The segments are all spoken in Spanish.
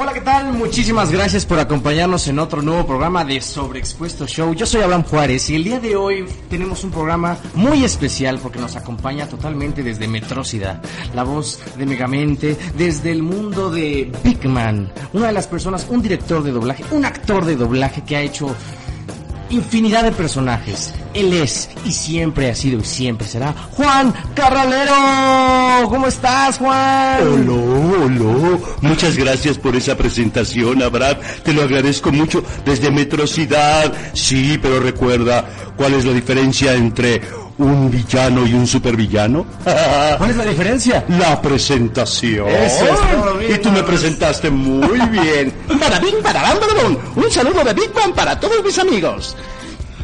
Hola, ¿qué tal? Muchísimas gracias por acompañarnos en otro nuevo programa de Sobreexpuesto Show. Yo soy Abraham Juárez y el día de hoy tenemos un programa muy especial porque nos acompaña totalmente desde Metrocidad, la voz de Megamente, desde el mundo de Big Man, una de las personas, un director de doblaje, un actor de doblaje que ha hecho infinidad de personajes. Él es y siempre ha sido y siempre será Juan Carralero. ¿Cómo estás, Juan? Hola, hola. Muchas gracias por esa presentación, Abraham. Te lo agradezco mucho desde Metrocidad. Sí, pero recuerda cuál es la diferencia entre un villano y un supervillano. ¿Cuál es la diferencia? La presentación. Eso es y tú me presentaste muy bien. Para Bing, para bam, para bom. Un saludo de Big Bang para todos mis amigos.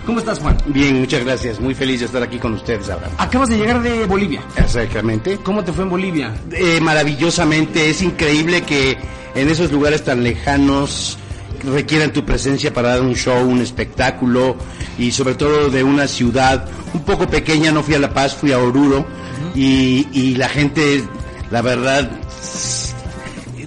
¿Cómo estás, Juan? Bien, muchas gracias. Muy feliz de estar aquí con ustedes, Abraham. Acabas de llegar de Bolivia. Exactamente. ¿Cómo te fue en Bolivia? Eh, maravillosamente. Es increíble que en esos lugares tan lejanos requieran tu presencia para dar un show, un espectáculo y sobre todo de una ciudad un poco pequeña. No fui a La Paz, fui a Oruro y, y la gente, la verdad,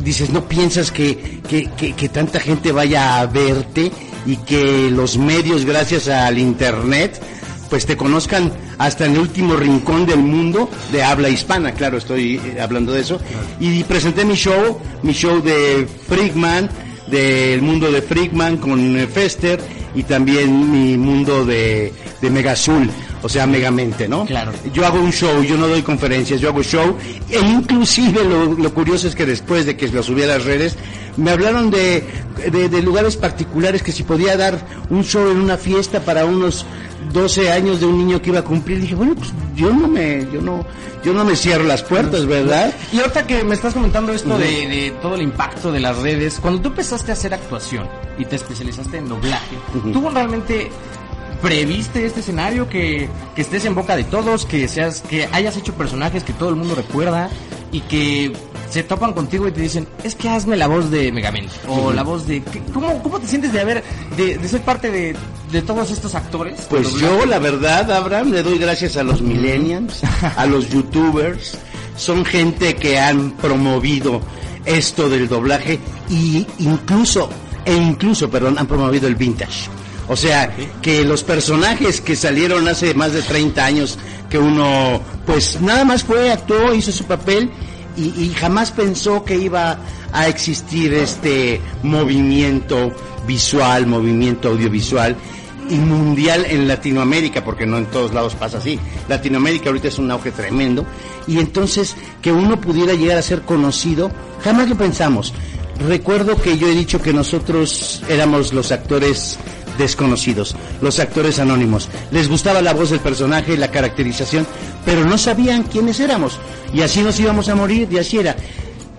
dices, no piensas que, que, que, que tanta gente vaya a verte y que los medios, gracias al Internet, pues te conozcan hasta en el último rincón del mundo de habla hispana, claro, estoy eh, hablando de eso. Y presenté mi show, mi show de Freakman, del mundo de Freakman con eh, Fester y también mi mundo de, de Mega Azul, o sea, Megamente, ¿no? Claro. Yo hago un show, yo no doy conferencias, yo hago show, e inclusive lo, lo curioso es que después de que lo subí a las redes, me hablaron de, de, de lugares particulares que si podía dar un show en una fiesta para unos 12 años de un niño que iba a cumplir, dije, bueno, pues yo no me, yo no, yo no me cierro las puertas, ¿verdad? Y ahorita que me estás comentando esto de, de todo el impacto de las redes, cuando tú empezaste a hacer actuación y te especializaste en doblaje, ¿tú realmente previste este escenario que, que estés en boca de todos, que seas, que hayas hecho personajes que todo el mundo recuerda y que se topan contigo y te dicen, es que hazme la voz de Megamente o la voz de ¿qué- ¿cómo, cómo te sientes de haber de, de ser parte de, de todos estos actores? Pues yo, la verdad, Abraham, le doy gracias a los millennials, a los youtubers. Son gente que han promovido esto del doblaje y incluso, e incluso, perdón, han promovido el vintage. O sea, que los personajes que salieron hace más de 30 años, que uno, pues nada más fue, actuó, hizo su papel y, y jamás pensó que iba a existir este movimiento visual, movimiento audiovisual y mundial en Latinoamérica, porque no en todos lados pasa así. Latinoamérica ahorita es un auge tremendo y entonces que uno pudiera llegar a ser conocido, jamás lo pensamos. Recuerdo que yo he dicho que nosotros éramos los actores desconocidos, los actores anónimos. Les gustaba la voz del personaje, la caracterización, pero no sabían quiénes éramos. Y así nos íbamos a morir, y así era.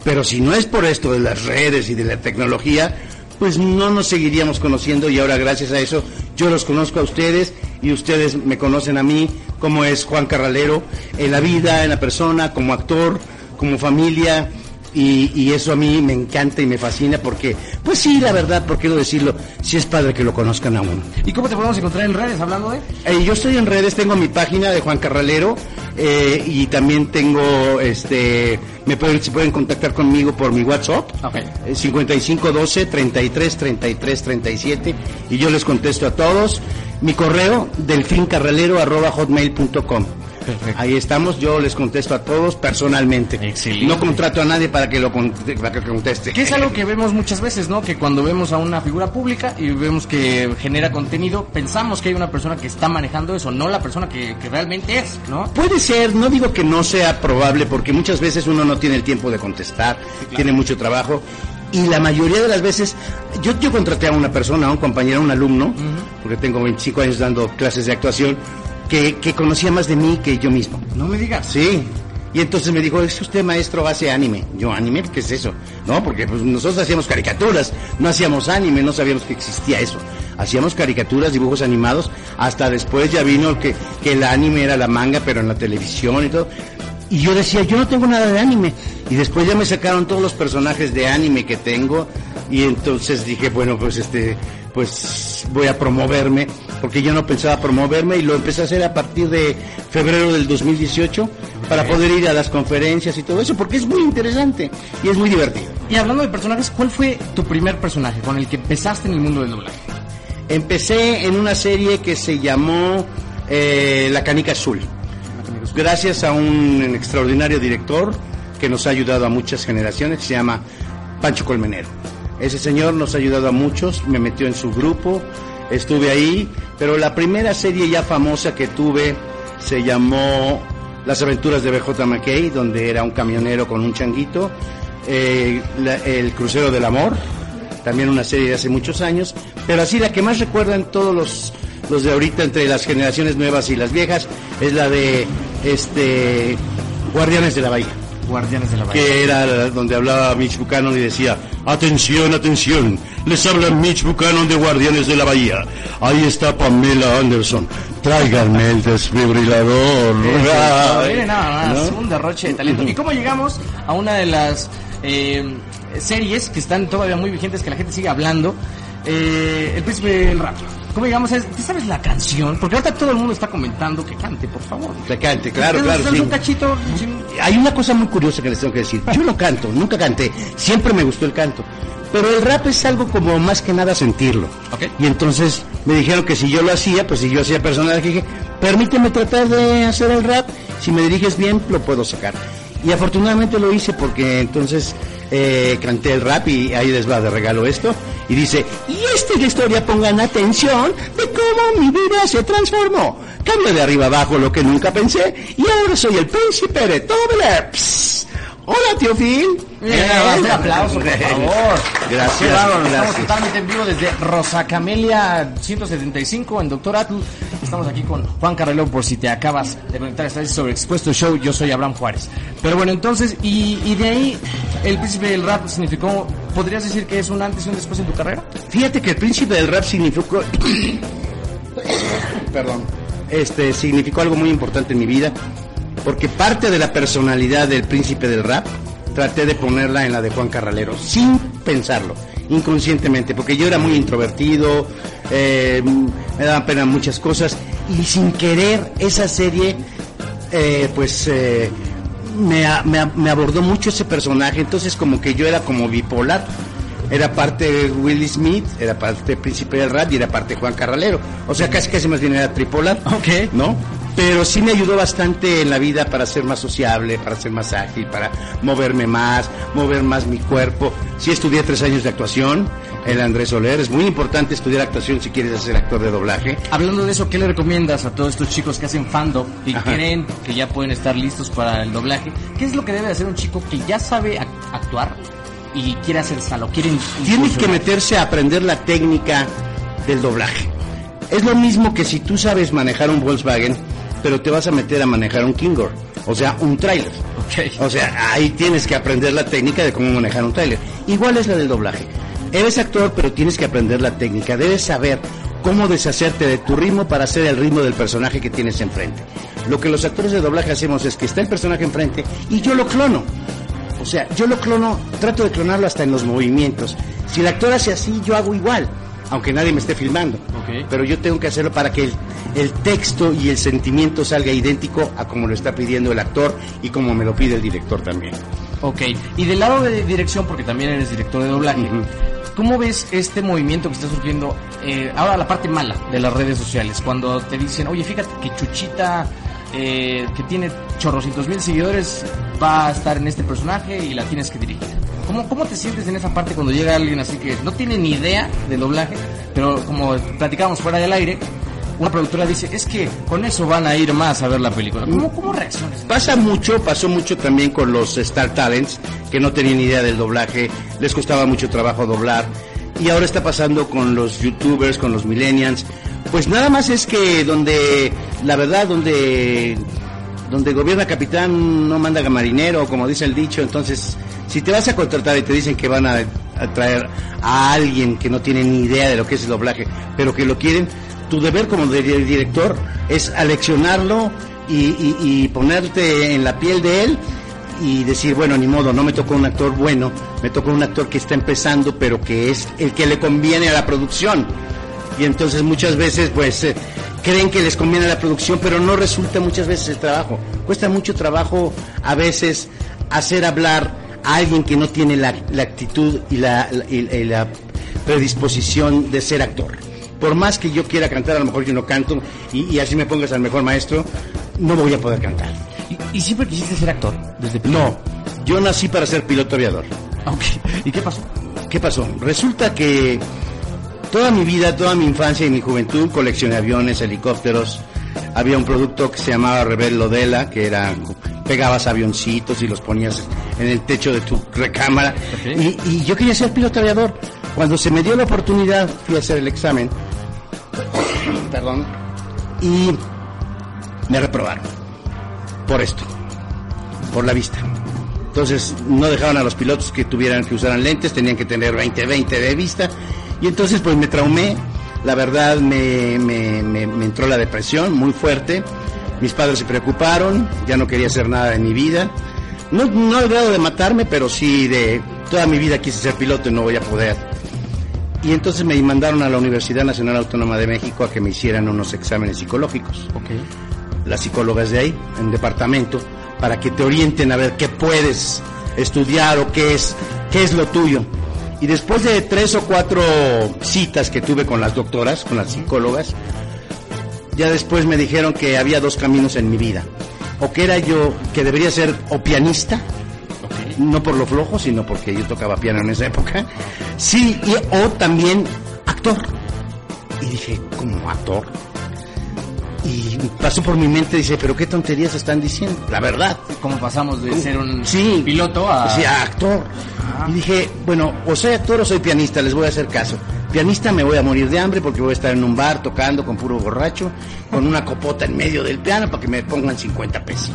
Pero si no es por esto de las redes y de la tecnología, pues no nos seguiríamos conociendo y ahora gracias a eso yo los conozco a ustedes y ustedes me conocen a mí, como es Juan Carralero, en la vida, en la persona, como actor, como familia. Y, y eso a mí me encanta y me fascina porque, pues sí, la verdad, por qué no decirlo, sí es padre que lo conozcan a uno. ¿Y cómo te podemos encontrar en redes hablando de? Eh, yo estoy en redes, tengo mi página de Juan Carralero eh, y también tengo, este, me pueden, se pueden contactar conmigo por mi WhatsApp. Ok. eh, 5512 33 33 37 y yo les contesto a todos. Mi correo delfincarralero arroba hotmail.com. Perfecto. Ahí estamos, yo les contesto a todos personalmente. Excelente. No contrato a nadie para que lo conte- para que conteste. Que es algo que vemos muchas veces, ¿no? Que cuando vemos a una figura pública y vemos que genera contenido, pensamos que hay una persona que está manejando eso, no la persona que, que realmente es, ¿no? Puede ser, no digo que no sea probable, porque muchas veces uno no tiene el tiempo de contestar, tiene mucho trabajo, y la mayoría de las veces, yo, yo contraté a una persona, a un compañero, a un alumno, porque tengo 25 años dando clases de actuación, que, que conocía más de mí que yo mismo. No me digas. Sí. Y entonces me dijo, es que usted maestro hace anime. Yo, anime, ¿qué es eso? No, porque pues, nosotros hacíamos caricaturas, no hacíamos anime, no sabíamos que existía eso. Hacíamos caricaturas, dibujos animados, hasta después ya vino que, que el anime era la manga, pero en la televisión y todo. Y yo decía, yo no tengo nada de anime. Y después ya me sacaron todos los personajes de anime que tengo. Y entonces dije, bueno, pues este, pues voy a promoverme, porque yo no pensaba promoverme y lo empecé a hacer a partir de febrero del 2018 para poder ir a las conferencias y todo eso, porque es muy interesante y es muy divertido. Y hablando de personajes, ¿cuál fue tu primer personaje con el que empezaste en el mundo del doblaje? Empecé en una serie que se llamó eh, La Canica Azul. Gracias a un extraordinario director que nos ha ayudado a muchas generaciones, se llama Pancho Colmenero. Ese señor nos ha ayudado a muchos, me metió en su grupo, estuve ahí, pero la primera serie ya famosa que tuve se llamó Las aventuras de BJ McKay, donde era un camionero con un changuito, eh, El crucero del amor, también una serie de hace muchos años, pero así la que más recuerdan todos los, los de ahorita entre las generaciones nuevas y las viejas es la de este Guardianes de la Bahía Guardianes de la Bahía. que era donde hablaba Mitch Buchanan y decía, atención, atención, les habla Mitch Buchanan de Guardianes de la Bahía. Ahí está Pamela Anderson, tráiganme el desfibrilador. Miren nada más, ¿No? un derroche de talento. ¿Y cómo llegamos a una de las eh, series que están todavía muy vigentes, que la gente sigue hablando? Eh, el príncipe del rap. ¿Cómo llegamos a eso? ¿Tú sabes la canción? Porque ahorita todo el mundo está comentando que cante, por favor. Que cante, claro, ¿Ustedes claro, sí. un cachito? sin- Hay una cosa muy curiosa que les tengo que decir. Yo no canto, nunca canté, siempre me gustó el canto. Pero el rap es algo como más que nada sentirlo. Y entonces me dijeron que si yo lo hacía, pues si yo hacía personaje, dije, permíteme tratar de hacer el rap, si me diriges bien, lo puedo sacar. Y afortunadamente lo hice porque entonces eh, canté el rap y ahí les va de regalo esto. Y dice, y esta es la historia, pongan atención de cómo mi vida se transformó. Cambio de arriba abajo lo que nunca pensé y ahora soy el príncipe de Tobler. Hola, tío Phil. Un aplauso, por favor. Gracias, Estamos totalmente en vivo desde Rosa Camelia 175 en Doctor Atl. Estamos aquí con Juan Carrelo por si te acabas de conectar vez sobre Expuesto Show. Yo soy Abraham Juárez. Pero bueno, entonces, y, y de ahí, el príncipe del rap significó, ¿podrías decir que es un antes y un después en tu carrera? Fíjate que el príncipe del rap significó, perdón, este significó algo muy importante en mi vida, porque parte de la personalidad del príncipe del rap traté de ponerla en la de Juan Carralero, sin pensarlo, inconscientemente, porque yo era muy introvertido, eh, me daban pena muchas cosas, y sin querer esa serie, eh, pues eh, me, me me abordó mucho ese personaje, entonces como que yo era como bipolar. Era parte de Will Smith, era parte Príncipe del Rap y era parte Juan Carralero. O sea, casi casi más bien era tripolar. Ok. ¿No? Pero sí me ayudó bastante en la vida para ser más sociable, para ser más ágil, para moverme más, mover más mi cuerpo. Sí estudié tres años de actuación en Andrés Soler. Es muy importante estudiar actuación si quieres ser actor de doblaje. Hablando de eso, ¿qué le recomiendas a todos estos chicos que hacen fandom y Ajá. creen que ya pueden estar listos para el doblaje? ¿Qué es lo que debe hacer un chico que ya sabe ac- actuar y quiere hacer salo? Quiere in- Tiene que meterse a aprender la técnica del doblaje. Es lo mismo que si tú sabes manejar un Volkswagen, pero te vas a meter a manejar un Kingor, o sea, un tráiler. Ok. O sea, ahí tienes que aprender la técnica de cómo manejar un tráiler. Igual es la del doblaje. Eres actor, pero tienes que aprender la técnica. Debes saber cómo deshacerte de tu ritmo para hacer el ritmo del personaje que tienes enfrente. Lo que los actores de doblaje hacemos es que está el personaje enfrente y yo lo clono. O sea, yo lo clono, trato de clonarlo hasta en los movimientos. Si el actor hace así, yo hago igual, aunque nadie me esté filmando. Ok. Pero yo tengo que hacerlo para que el, el texto y el sentimiento salga idéntico a como lo está pidiendo el actor y como me lo pide el director también. Ok, y del lado de dirección, porque también eres director de doblaje. ¿cómo ves este movimiento que está surgiendo? eh, ahora la parte mala de las redes sociales, cuando te dicen, oye, fíjate que Chuchita, eh, que tiene chorrocientos mil seguidores, va a estar en este personaje y la tienes que dirigir. ¿Cómo, ¿Cómo te sientes en esa parte cuando llega alguien así que no tiene ni idea de doblaje, pero como platicábamos fuera del aire, una productora dice, es que con eso van a ir más a ver la película. ¿Cómo, cómo reaccionas? Pasa mucho, pasó mucho también con los Star Talents, que no tenían idea del doblaje, les costaba mucho trabajo doblar. Y ahora está pasando con los youtubers, con los millennials. Pues nada más es que donde, la verdad, donde, donde gobierna capitán no manda marinero, como dice el dicho. Entonces, si te vas a contratar y te dicen que van a, traer a alguien que no tiene ni idea de lo que es el doblaje, pero que lo quieren, tu deber como director es aleccionarlo y, y- ponerte en la piel de él y decir, bueno, ni modo, no me tocó un actor bueno, me tocó un actor que está empezando, pero que es el que le conviene a la producción. Y entonces muchas veces, pues, eh, creen que les conviene a la producción, pero no resulta muchas veces el trabajo. Cuesta mucho trabajo a veces hacer hablar alguien que no tiene la, la actitud y la, la- y- y la predisposición de ser actor. Por más que yo quiera cantar, a lo mejor yo no canto y, y así me pongas al mejor maestro, no voy a poder cantar. ¿Y, y siempre quisiste ser actor? Desde? No, yo nací para ser piloto aviador. Ok. ¿Y qué pasó? ¿Qué pasó? Resulta que toda mi vida, toda mi infancia y mi juventud coleccioné aviones, helicópteros. Había un producto que se llamaba Rebel Lodela, que era pegabas avioncitos y los ponías en el techo de tu recámara. Ok. Y, y yo quería ser piloto aviador. Cuando se me dio la oportunidad, fui a hacer el examen. Perdón. Y me reprobaron. Por esto. Por la vista. Entonces no dejaban a los pilotos que tuvieran que usaran lentes, tenían que tener 20-20 de vista. Y entonces pues me traumé, la verdad me, me- me- me entró la depresión muy fuerte. Mis padres se preocuparon, ya no quería hacer nada de mi vida. No, no al grado de matarme, pero sí de toda mi vida quise ser piloto y no voy a poder. Y entonces me mandaron a la Universidad Nacional Autónoma de México a que me hicieran unos exámenes psicológicos Ok. las psicólogas de ahí, en departamento, para que te orienten a ver qué puedes estudiar o qué es, qué es lo tuyo. Y después de tres o cuatro citas que tuve con las doctoras, con las psicólogas, ya después me dijeron que había dos caminos en mi vida. O que era yo, que debería ser o pianista, no por lo flojo, sino porque yo tocaba piano en esa época. Sí, y, o también actor. Y dije, ¿cómo actor? Y pasó por mi mente, dice, pero qué tonterías están diciendo, la verdad. ¿Cómo pasamos de ser un Sí. piloto a... Sí, a actor. Y dije, bueno, o soy actor o soy pianista, les voy a hacer caso. Pianista me voy a morir de hambre porque voy a estar en un bar tocando con puro borracho, con una copota en medio del piano para que me pongan 50 pesos.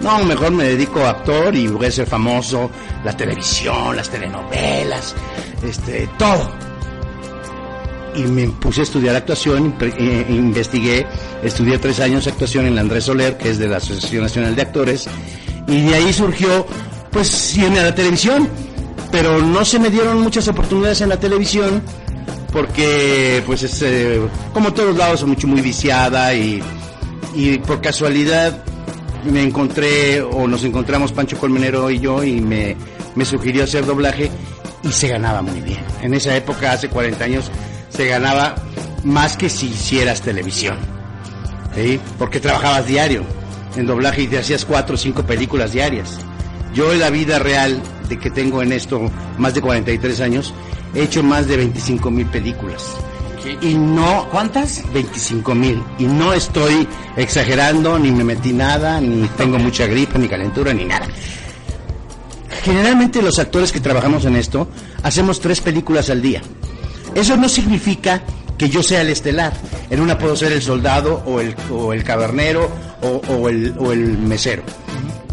No, mejor me dedico a actor y voy a ser famoso, la televisión, las telenovelas, este, todo. Y me puse a estudiar actuación, impre- eh, investigué, estudié tres años actuación en la Andrés Soler, que es de la Asociación Nacional de Actores, y de ahí surgió, pues, irme a la televisión, pero no se me dieron muchas oportunidades en la televisión, porque, pues, es, eh, como todos lados, mucho muy viciada y, y por casualidad me encontré, o nos encontramos Pancho Colmenero y yo, y me, me sugirió hacer doblaje, y se ganaba muy bien. En esa época, hace 40 años, se ganaba más que si hicieras televisión. ¿sí? Porque trabajabas diario en doblaje y te hacías cuatro o cinco películas diarias. Yo en la vida real de que tengo en esto más de 43 años, he hecho más de 25 mil películas. Y no ¿Cuántas? 25 mil. Y no estoy exagerando, ni me metí nada, ni tengo mucha gripe, ni calentura, ni nada. Generalmente los actores que trabajamos en esto hacemos tres películas al día. Eso no significa que yo sea el estelar. En una puedo ser el soldado o el, o el cabernero o, o el, o el mesero.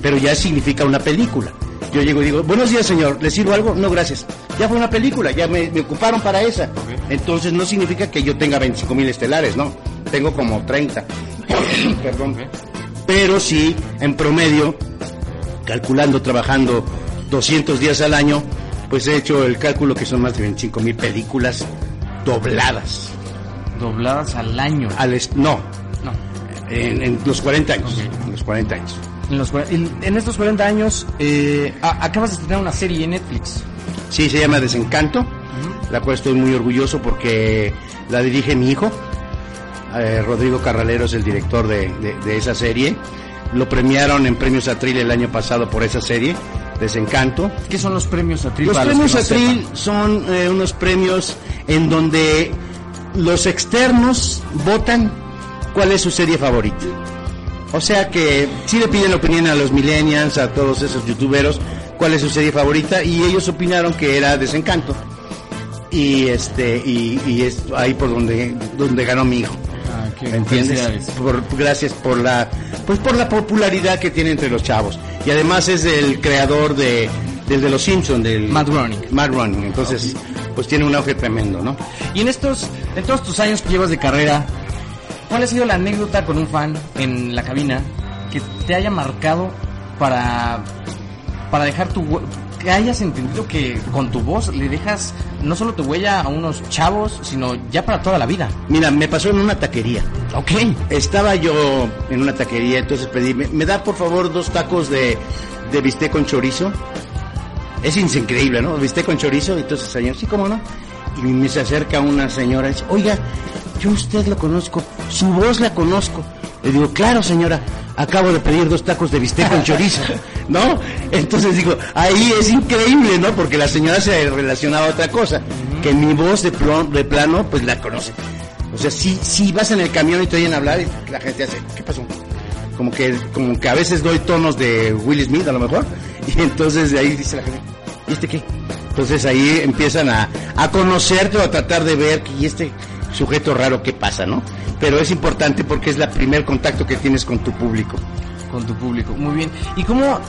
Pero ya significa una película. Yo llego y digo, buenos días señor, ¿le sirvo algo? No, gracias. Ya fue una película, ya me, me ocuparon para esa. Entonces no significa que yo tenga 25 mil estelares, no. Tengo como 30. Perdón. Pero sí, en promedio, calculando, trabajando 200 días al año, pues he hecho el cálculo que son más de 25 mil películas dobladas. Dobladas al año. Al no, No. en, en los 40 años. En los 40 años. En, los, cua- en, en estos 40 años, eh, a- acabas de estrenar una serie en Netflix. Sí, se llama Desencanto, la cual estoy muy orgulloso porque la dirige mi hijo. Eh, Rodrigo Carralero es el director de, de- de esa serie. Lo premiaron en Premios Atril el año pasado por esa serie, Desencanto. ¿Qué son los premios Atril? Los premios no Atril sepan? son eh, unos premios en donde los externos votan cuál es su serie favorita. O sea que sí le piden la opinión a los millennials, a todos esos youtuberos, cuál es su serie favorita y ellos opinaron que era Desencanto. Y este y, y es ahí por donde donde ganó mi hijo. Ah, qué ¿Me entiendes? Por, gracias por la pues por la popularidad que tiene entre los chavos. Y además es el creador de del de los Simpson del Matt Groening. Matt Groening. Entonces, pues tiene un auge tremendo, ¿no? Y en estos, en todos tus años que llevas de carrera, ¿cuál ha sido la anécdota con un fan en la cabina que te haya marcado para, para dejar tu que hayas entendido que con tu voz le dejas no solo tu huella a unos chavos, sino ya para toda la vida? Mira, me pasó en una taquería. Ok. Estaba yo en una taquería, entonces pedí, me, me da por favor dos tacos de, de bistec con chorizo es increíble, ¿no? ¿Viste con chorizo? Entonces, señor, sí, cómo no. Y me se acerca una señora y dice, oiga, yo usted lo conozco, su voz la conozco. Le digo, claro, señora, acabo de pedir dos tacos de bistec con chorizo, ¿no? Entonces digo, ahí es increíble, ¿no? Porque la señora se relacionaba a otra cosa, que mi voz de, de plano, pues la conoce. O sea, si, si vas en el camión y te oyen hablar, y la gente hace, ¿qué pasó? Como que, como que a veces doy tonos de Will Smith, a lo mejor, y entonces de ahí dice la gente, ¿y este qué? Entonces ahí empiezan a, a conocerte o a tratar de ver, ¿y este sujeto raro qué pasa, no? Pero es importante porque es el primer contacto que tienes con tu público. Con tu público, muy bien. Y como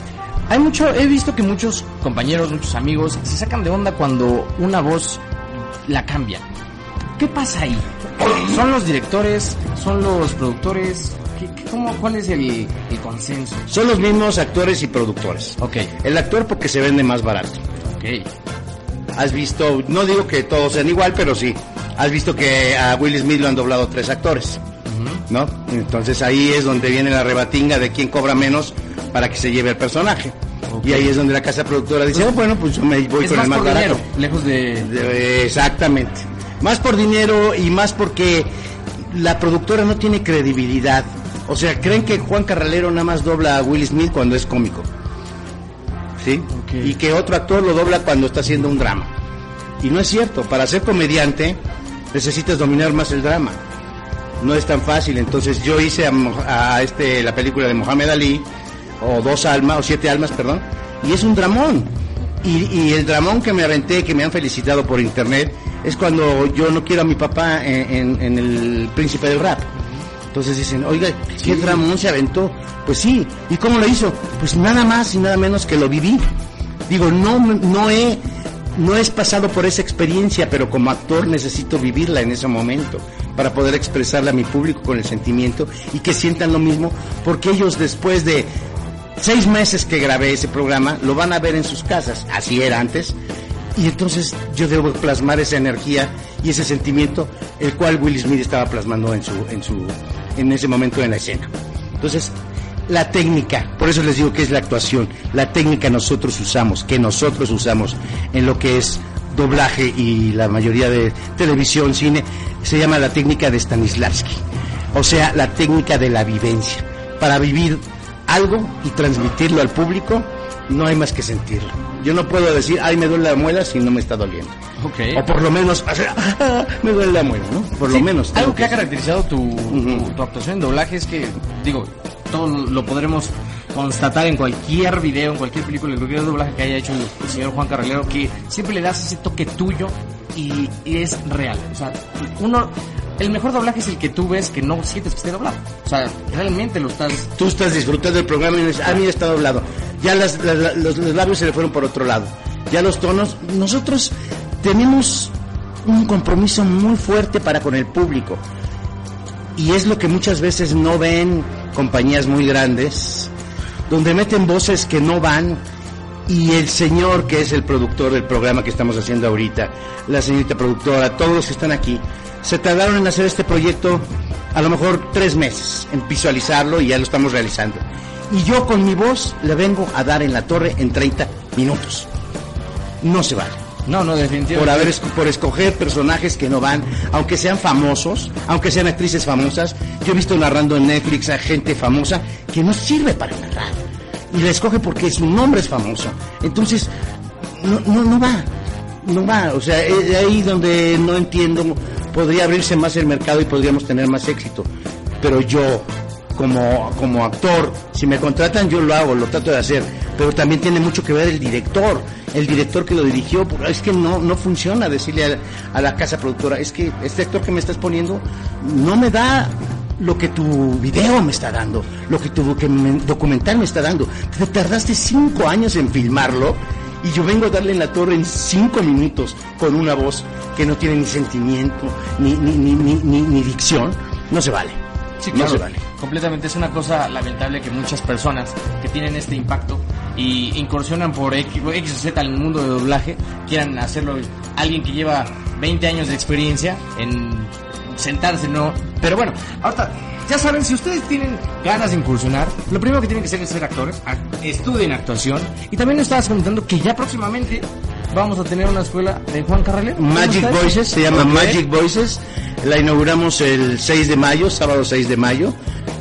hay mucho, he visto que muchos compañeros, muchos amigos se sacan de onda cuando una voz la cambia. ¿Qué pasa ahí? ¿Son los directores? ¿Son los productores? ¿Qué, qué- cómo, ¿Cuál es el, el consenso? Son los mismos actores y productores. Ok, El actor porque se vende más barato. ok. Has visto, no digo que todos sean igual, pero sí. Has visto que a Will Smith lo han doblado tres actores, ¿no? Entonces ahí es donde viene la rebatinga de quién cobra menos para que se lleve el personaje. Y ahí es donde la casa productora dice, oh, bueno, pues yo me voy es con más el más por barato. dinero, lejos de... De- Exactamente. Más por dinero y más porque la productora no tiene credibilidad. O sea, creen que Juan Carralero nada más dobla a Will Smith cuando es cómico. ¿Sí? Y que otro actor lo dobla cuando está haciendo un drama. Y no es cierto. Para ser comediante necesitas dominar más el drama. No es tan fácil. Entonces yo hice a, este la película de Mohamed Ali o dos almas o siete almas, perdón, y es un dramón. Y, y el dramón que me aventé, que me han felicitado por internet, es cuando yo no quiero a mi papá en, en- en el Príncipe del Rap. Entonces dicen, oiga, ¿qué dramón se aventó? Pues sí, ¿y cómo lo hizo? Pues nada más y nada menos que lo viví. Digo, no, no he, no he pasado por esa experiencia, pero como actor necesito vivirla en ese momento para poder expresarla a mi público con el sentimiento y que sientan lo mismo, porque ellos después de seis meses que grabé ese programa lo van a ver en sus casas, así era antes, y entonces yo debo plasmar esa energía y ese sentimiento, el cual Will Smith estaba plasmando en su, en su, en ese momento en la escena. Entonces, la técnica, por eso les digo que es la actuación, la técnica nosotros usamos, que nosotros usamos en lo que es doblaje y la mayoría de televisión, cine, se llama la técnica de Stanislavski, o sea, la técnica de la vivencia, para vivir algo y transmitirlo al público, no hay más que sentirlo. Yo no puedo decir, ay, me duele la muela si no me está doliendo. O por lo menos, "Ah, me duele la muela, ¿no? Por lo menos. Algo que ha caracterizado tu, tu actuación en doblaje es que, digo, todo lo podremos constatar en cualquier video, en cualquier película, en cualquier doblaje que haya hecho el, señor Juan Carralero, que siempre le das ese toque tuyo y, es real. O sea, uno, el mejor doblaje es el que tú ves que no sientes que esté doblado. O sea, realmente lo estás... Tú estás disfrutando del programa y dices, ah, mira, está doblado. Ya las- los, los labios se le fueron por otro lado. Ya los tonos. Nosotros tenemos un compromiso muy fuerte para con el público. Y es lo que muchas veces no ven compañías muy grandes, donde meten voces que no van. Y el señor que es el productor del programa que estamos haciendo ahorita, la señorita productora, todos los que están aquí, se tardaron en hacer este proyecto a lo mejor tres meses, en visualizarlo y ya lo estamos realizando. Y yo con mi voz le vengo a dar en la torre en 30 minutos. No se vale No, no, definitivamente. por haber por escoger personajes que no van, aunque sean famosos, aunque sean actrices famosas. Yo he visto narrando en Netflix a gente famosa que no sirve para narrar y la escoge porque su nombre es famoso. Entonces no no, no va, no va. O sea, es ahí donde no entiendo. Podría abrirse más el mercado y podríamos tener más éxito. Pero yo como, como actor, si me contratan yo lo hago, lo trato de hacer, pero también tiene mucho que ver el director, el director que lo dirigió, porque es que no, no funciona decirle a, a la casa productora, es que este actor que me estás poniendo no me da lo que tu video me está dando, lo que tu docu- documental me está dando. Te tardaste cinco años en filmarlo y yo vengo a darle en la torre en cinco minutos con una voz que no tiene ni sentimiento, ni, ni, ni, ni, dicción. No se vale. Sí, no se vale. Completamente. Es una cosa lamentable que muchas personas que tienen este impacto y incursionan por X, o Z el mundo de doblaje quieran hacerlo alguien que lleva 20 años de experiencia en sentarse, no. Pero bueno, ahorita, ya saben, si ustedes tienen ganas de incursionar, lo primero que tienen que hacer es ser actores, estudien actuación. Y también nos estabas comentando que ya próximamente vamos a tener una escuela de Juan Carrelero. Magic Voices, se llama Magic Voices. La inauguramos el 6 de mayo, sábado 6 de mayo.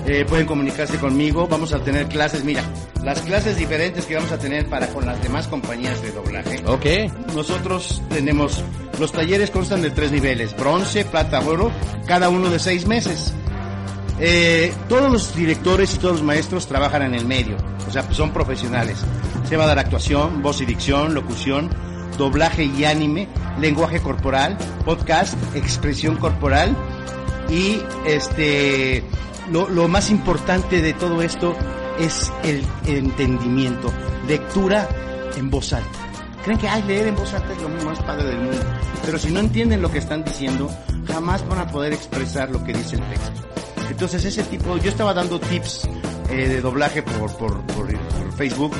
Eh, pueden comunicarse conmigo. Vamos a tener clases, mira, las clases diferentes que vamos a tener para con las demás compañías de doblaje. Ok. Nosotros tenemos, los talleres constan de tres niveles, bronce, plata, oro, cada uno de seis meses. Eh, todos los directores y todos los maestros trabajan en el medio, o sea, son profesionales. Se va a dar actuación, voz y dicción, locución, doblaje y anime, lenguaje corporal, podcast, expresión corporal y este lo, más importante de todo esto es el, entendimiento, lectura en voz alta. Creen que ay, leer en voz alta es lo más padre del mundo, pero si no entienden lo que están diciendo, jamás van a poder expresar lo que dice el texto. Entonces ese tipo, yo estaba dando tips eh, de doblaje por, por, por, Facebook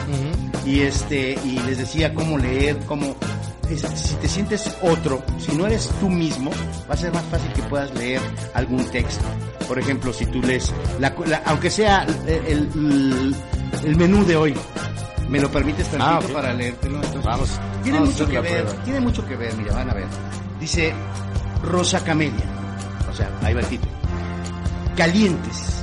y este y les decía cómo leer, cómo si te sientes otro, si no eres tú mismo, va a ser más fácil que puedas leer algún texto. Por ejemplo, si tú lees, la, aunque sea el, el, menú de hoy, ¿me lo permites tantito ah, para leértelo? vamos. Tiene mucho que ver, tiene mucho que ver, mira, van a ver. Dice Rosa Camelia, o sea, ahí va el título. Calientes,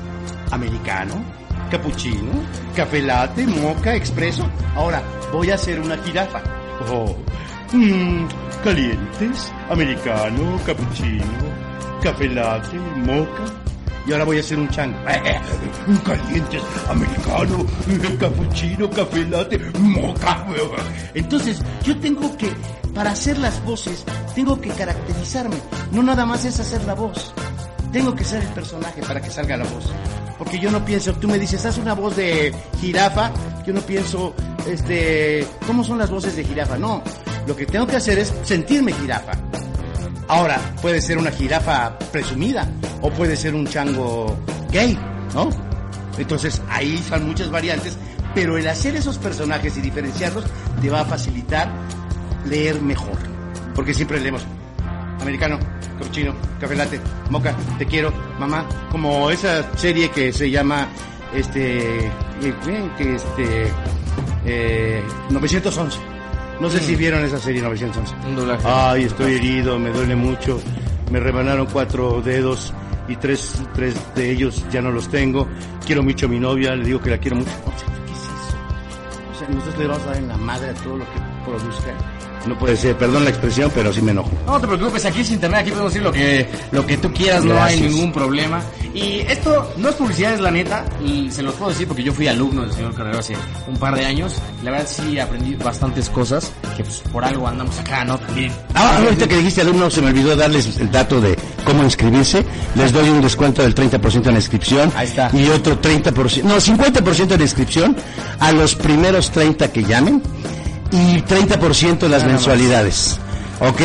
americano, cappuccino, café latte, moca, expreso. Ahora, voy a hacer una jirafa. Oh, Mmm, calientes, americano, cappuccino, café latte, moca. Y ahora voy a hacer un chango. calientes, americano, cappuccino, café latte, moca. Entonces, yo tengo que, para hacer las voces, tengo que caracterizarme. No nada más es hacer la voz. Tengo que ser el personaje para que salga la voz. Porque yo no pienso, tú me dices, haz una voz de jirafa. Yo no pienso, este, ¿cómo son las voces de jirafa? No, lo que tengo que hacer es sentirme jirafa. Ahora, puede ser una jirafa presumida o puede ser un chango gay, ¿no? Entonces ahí son muchas variantes, pero el hacer esos personajes y diferenciarlos te va a facilitar leer mejor. Porque siempre leemos americano, cappuccino, café latte, moca, te quiero, mamá, como esa serie que se llama este eh, que este eh, 911 no sé si mm. vieron esa serie 911. Ay, estoy herido, me duele mucho. Me rebanaron cuatro dedos y tres, tres de ellos ya no los tengo. Quiero mucho a mi novia, le digo que la quiero mucho. O sea, ¿qué es eso? O sea, nosotros le vamos a dar en la madre a todo lo que produzca no puede ser, perdón la expresión, pero sí me enojo. No te preocupes, aquí es internet, aquí podemos decir lo que, lo que tú quieras, no hay ningún problema. Y esto no es publicidad, es la neta, y se los puedo decir porque yo fui alumno del señor Carrero hace un par de años. La verdad sí aprendí bastantes cosas, que pues por algo andamos acá, ¿no? También. Ah, ahorita que dijiste alumno, se me olvidó darles el dato de cómo inscribirse. Les doy un descuento del 30% en la inscripción. Ahí está. Y otro 30%, no, 50% en inscripción a los primeros 30 que llamen y 30% las mensualidades. ¿Ok?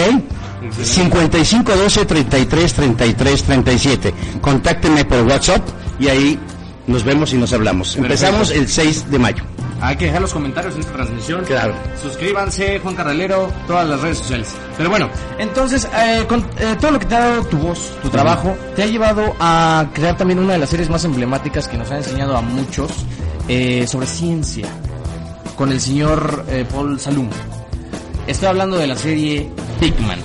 55 12 33 33 37. Contáctenme por WhatsApp y ahí nos vemos y nos hablamos. Empezamos el 6 de mayo. Hay que dejar los comentarios en esta transmisión. Claro. Suscríbanse, Juan Carralero, todas las redes sociales. Pero bueno, entonces, eh, con eh, todo lo que te ha dado tu voz, tu trabajo, te ha llevado a crear también una de las series más emblemáticas que nos ha enseñado a muchos eh, sobre ciencia con el señor eh, Paul Salum. Estoy hablando de la serie Big Man.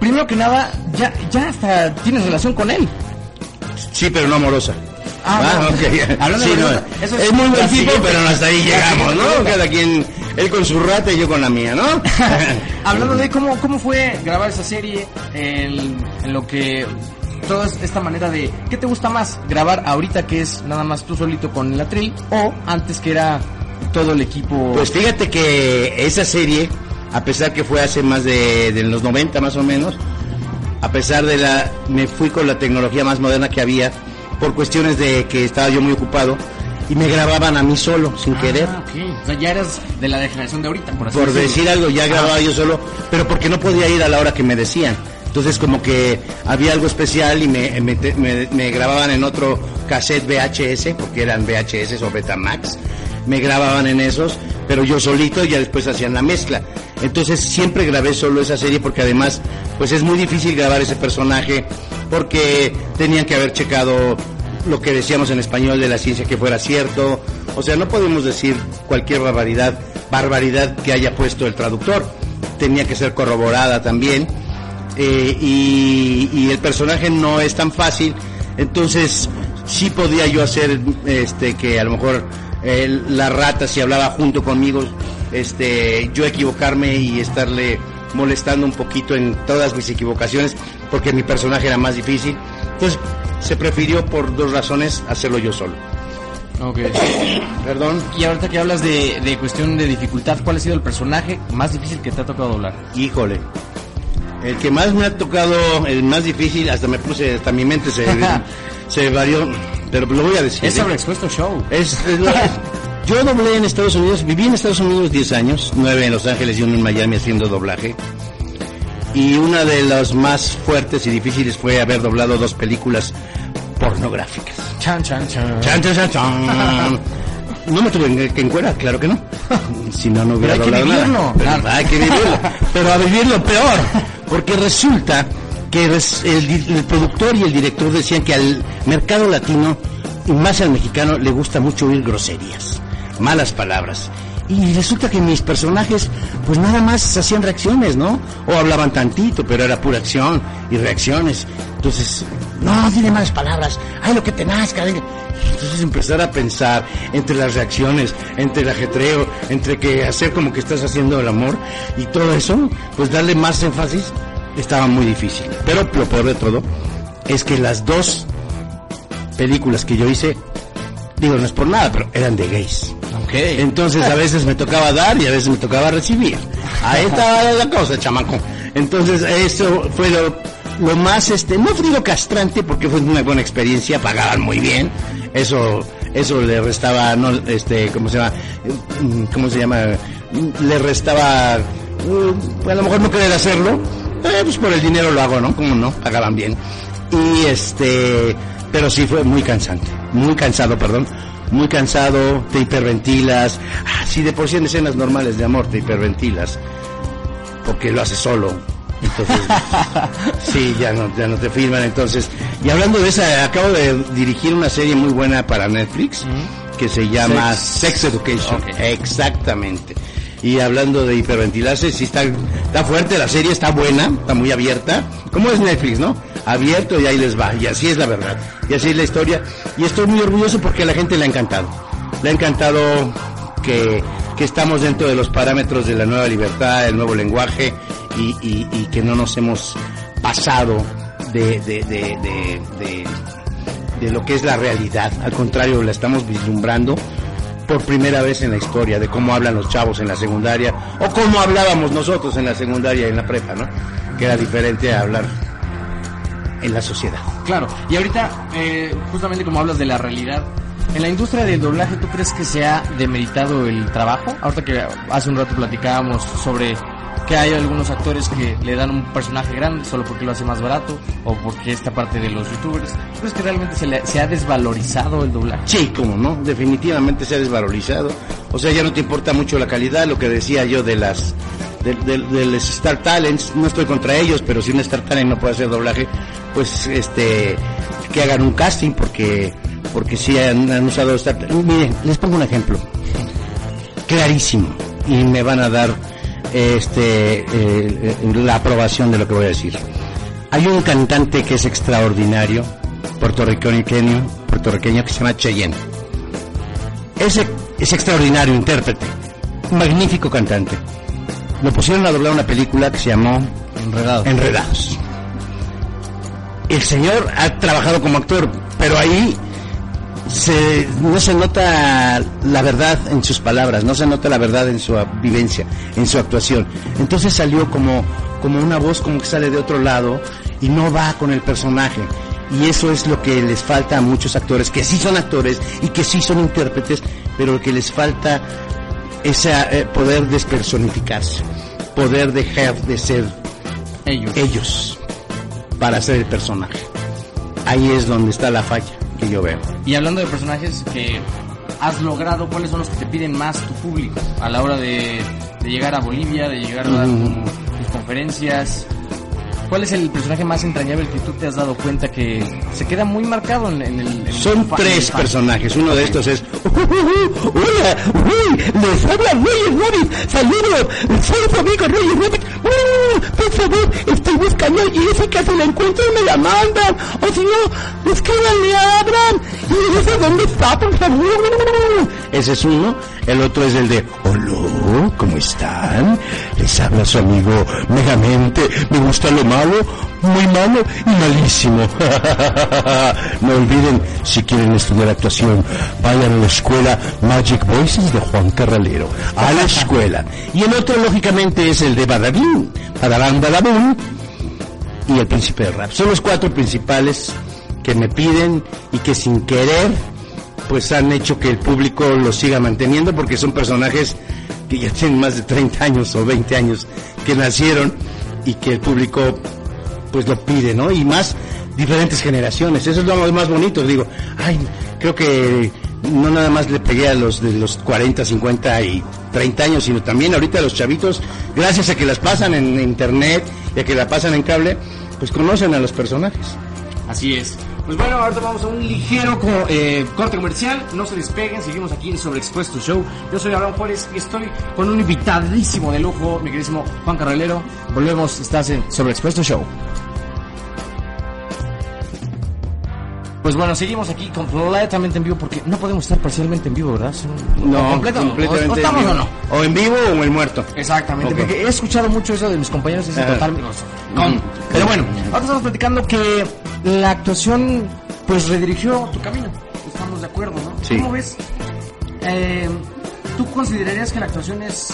Primero que nada, ya, ya hasta tienes relación con él. Sí, pero no amorosa. Ah, Hablando de es, muy buen tipo, pero hasta ahí llegamos, ¿no? Cada quien, él con su rata y yo con la mía, ¿no? Hablando de cómo, cómo fue grabar esa serie, en, en lo que toda esta manera de ¿qué te gusta más? Grabar ahorita que es nada más tú solito con el atril o antes que era todo el equipo. Pues fíjate que esa serie, a pesar que fue hace más de, de los 90 más o menos, a pesar de la me fui con la tecnología más moderna que había por cuestiones de que estaba yo muy ocupado y me grababan a mí solo, sin ah, querer. O sea, ya eras de la generación de ahorita, por así Por decir algo, ya grababa yo solo, pero porque no podía ir a la hora que me decían. Entonces como que había algo especial y me, grababan en otro cassette VHS, porque eran VHS o Betamax, me grababan en esos, pero yo solito ya después hacían la mezcla. Entonces siempre grabé solo esa serie porque además pues es muy difícil grabar ese personaje porque tenían que haber checado lo que decíamos en español de la ciencia que fuera cierto. O sea, no podemos decir cualquier barbaridad, barbaridad que haya puesto el traductor. Tenía que ser corroborada también. Eh, y, y el personaje no es tan fácil. Entonces, sí podía yo hacer este que a lo mejor eh, la rata si hablaba junto conmigo, este yo equivocarme y estarle molestando un poquito en todas mis equivocaciones porque mi personaje era más difícil. Entonces se prefirió por dos razones hacerlo yo solo. Ok. Perdón. Y ahorita que hablas de, de cuestión de dificultad, ¿cuál ha sido el personaje más difícil que te ha tocado doblar? Híjole. El que más me ha tocado, el más difícil, hasta me puse, hasta mi mente se, se varió, pero lo voy a decir. Es ¿eh? sobre expuesto show. Es- es la- yo doblé en Estados Unidos, viví en Estados Unidos 10 años, 9 en Los Ángeles y uno en Miami haciendo doblaje. Y una de las más fuertes y difíciles fue haber doblado dos películas pornográficas. Chan, chan, chan. Chan, chan, chan, chan. No me tuve que encuerar, claro que no. Si no, no hubiera Pero hay que doblado vivirlo. nada. Pero Claro. hay que vivirlo. Pero a vivirlo peor. Porque resulta que el productor y el director decían que al mercado latino, y más al mexicano, le gusta mucho oír groserías, malas palabras. Y resulta que mis personajes, pues nada más hacían reacciones, ¿no? O hablaban tantito, pero era pura acción y reacciones. Entonces, no, dile malas palabras, ay lo que te nazca. dile. Entonces empezar a pensar entre las reacciones, entre el ajetreo, entre que hacer como que estás haciendo el amor y todo eso, pues darle más énfasis estaba muy difícil. Pero lo peor de todo es que las dos películas que yo hice, digo, no es por nada, pero eran de gays. Ok. Entonces a veces me tocaba dar y a veces me tocaba recibir. Ahí estaba la cosa, chamaco. Entonces eso fue lo, lo más, este, no digo castrante porque fue una buena experiencia, pagaban muy bien. Eso, eso le restaba, no, este, ¿cómo se llama? ¿Cómo se llama? Le restaba, mm, a lo mejor no querer hacerlo, eh, pues por el dinero lo hago, ¿no? ¿Cómo no? Pagaban bien. Y este, pero sí fue muy cansante, muy cansado, perdón, muy cansado, te hiperventilas, ah, si de por sí en escenas normales de amor te hiperventilas, porque lo haces solo, entonces, sí, ya no, ya no te firman, entonces, y hablando de esa, acabo de dirigir una serie muy buena para Netflix, que se llama Sex- Sex, Education, exactamente. Y hablando de hiperventilarse, sí está, está fuerte, la serie está buena, está muy abierta. ¿Cómo es Netflix, no? Abierto y ahí les va. Y así es la verdad. Y así es la historia. Y estoy muy orgulloso porque a la gente le ha encantado. Le ha encantado que, que estamos dentro de los parámetros de la nueva libertad, el nuevo lenguaje y, y- que no nos hemos pasado de, de, de- de lo que es la realidad. Al contrario, la estamos vislumbrando por primera vez en la historia de cómo hablan los chavos en la secundaria o cómo hablábamos nosotros en la secundaria y en la prepa, ¿no? Que era diferente a hablar en la sociedad. Claro, y ahorita, eh, justamente como hablas de la realidad, en la industria del doblaje, ¿tú crees que se ha demeritado el trabajo? Ahorita que hace un rato platicábamos sobre que hay algunos actores que le dan un personaje grande solo porque lo hace más barato o porque esta parte de los youtubers. ¿Tú crees que realmente se, le- se ha desvalorizado el doblaje? Sí, como no, definitivamente se ha desvalorizado. O sea, ya no te importa mucho la calidad, lo que decía yo de las de, de- de los Star Talents, no estoy contra ellos, pero si un Star Talent no puede hacer doblaje, pues este que hagan un casting porque porque sí han, han usado Star Talent. Miren, les pongo un ejemplo clarísimo y me van a dar este eh, la aprobación de lo que voy a decir. Hay un cantante que es extraordinario, puertorriqueño, puertorriqueño que se llama Cheyenne. Ese es extraordinario intérprete, magnífico cantante. Lo pusieron a doblar una película que se llamó Enredado. Enredados. El señor ha trabajado como actor, pero ahí se, no se nota la verdad en sus palabras, no se nota la verdad en su vivencia, en su actuación. Entonces salió como, como una voz como que sale de otro lado y no va con el personaje. Y eso es lo que les falta a muchos actores, que sí son actores y que sí son intérpretes, pero que les falta ese poder despersonificarse, poder dejar de ser Ellos. ellos para ser el personaje. Ahí es donde está la falla que yo veo. Y hablando de personajes que has logrado, cuáles son los que te piden más tu público a la hora de, de llegar a Bolivia, de llegar a dar tu- tus conferencias. ¿Cuál es el personaje más entrañable que tú te has dado cuenta que se queda muy marcado en, en el... en Son tres el personajes. Uno de estos es. Hola, uy, les habla Roger Rabbit. Saludos, soy su amigo Roger Rabbit. Uh, por favor, estoy buscando a Jessica. Si la encuentran, me la mandan. O si no, escríbanle a Abraham. Y dice dónde está, por favor. Ese es uno. El otro es el de. Hola, ¿cómo están? Les habla su amigo Megamente. Me gusta lo malo, muy malo y malísimo. no olviden, si quieren estudiar actuación, vayan a la escuela Magic Voices de Juan Carralero. A la escuela. Y el otro, lógicamente, es el de Badabín. Badabán, Badabún. Y el príncipe del rap. Son los cuatro principales que me piden y que sin querer pues han hecho que el público los siga manteniendo porque son personajes que ya tienen más de 30 años o 20 años que nacieron y que el público pues lo pide, ¿no? Y más diferentes generaciones, eso es lo más bonito, digo, ay, creo que no nada más le pegué a los de los 40, 50 y 30 años, sino también ahorita los chavitos, gracias a que las pasan en internet y a que la pasan en cable, pues conocen a los personajes. Así es. Pues bueno, ahorita vamos a un ligero co- eh, corte comercial. No se despeguen, seguimos aquí en Sobreexpuesto Show. Yo soy Abraham Juárez y estoy con un invitadísimo de lujo, mi queridísimo Juan Carralero. Volvemos, estás en Sobreexpuesto Show. Pues bueno, seguimos aquí completamente en vivo porque no podemos estar parcialmente en vivo, ¿verdad? No, completo, completamente. o- o estamos en o no. O en vivo o en muerto. Exactamente, porque he escuchado mucho eso de mis compañeros, es Ajá. total con- Ujú. Pero bueno, ahora estamos platicando que la actuación pues redirigió tu camino. Estamos de acuerdo, ¿no? Sí. ¿Cómo ves? Eh, ¿Tú considerarías que la actuación es,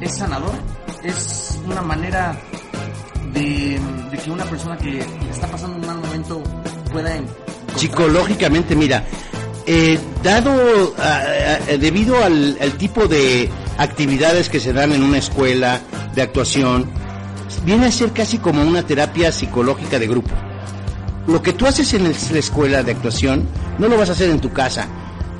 es sanadora? ¿Es una manera de, de que una persona que está pasando un mal momento pueda... encontrar- Psicológicamente, mira, eh, dado, a- a- debido al, al tipo de actividades que se dan en una escuela de actuación, viene a ser casi como una terapia psicológica de grupo. Lo que tú haces en la escuela de actuación, no lo vas a hacer en tu casa.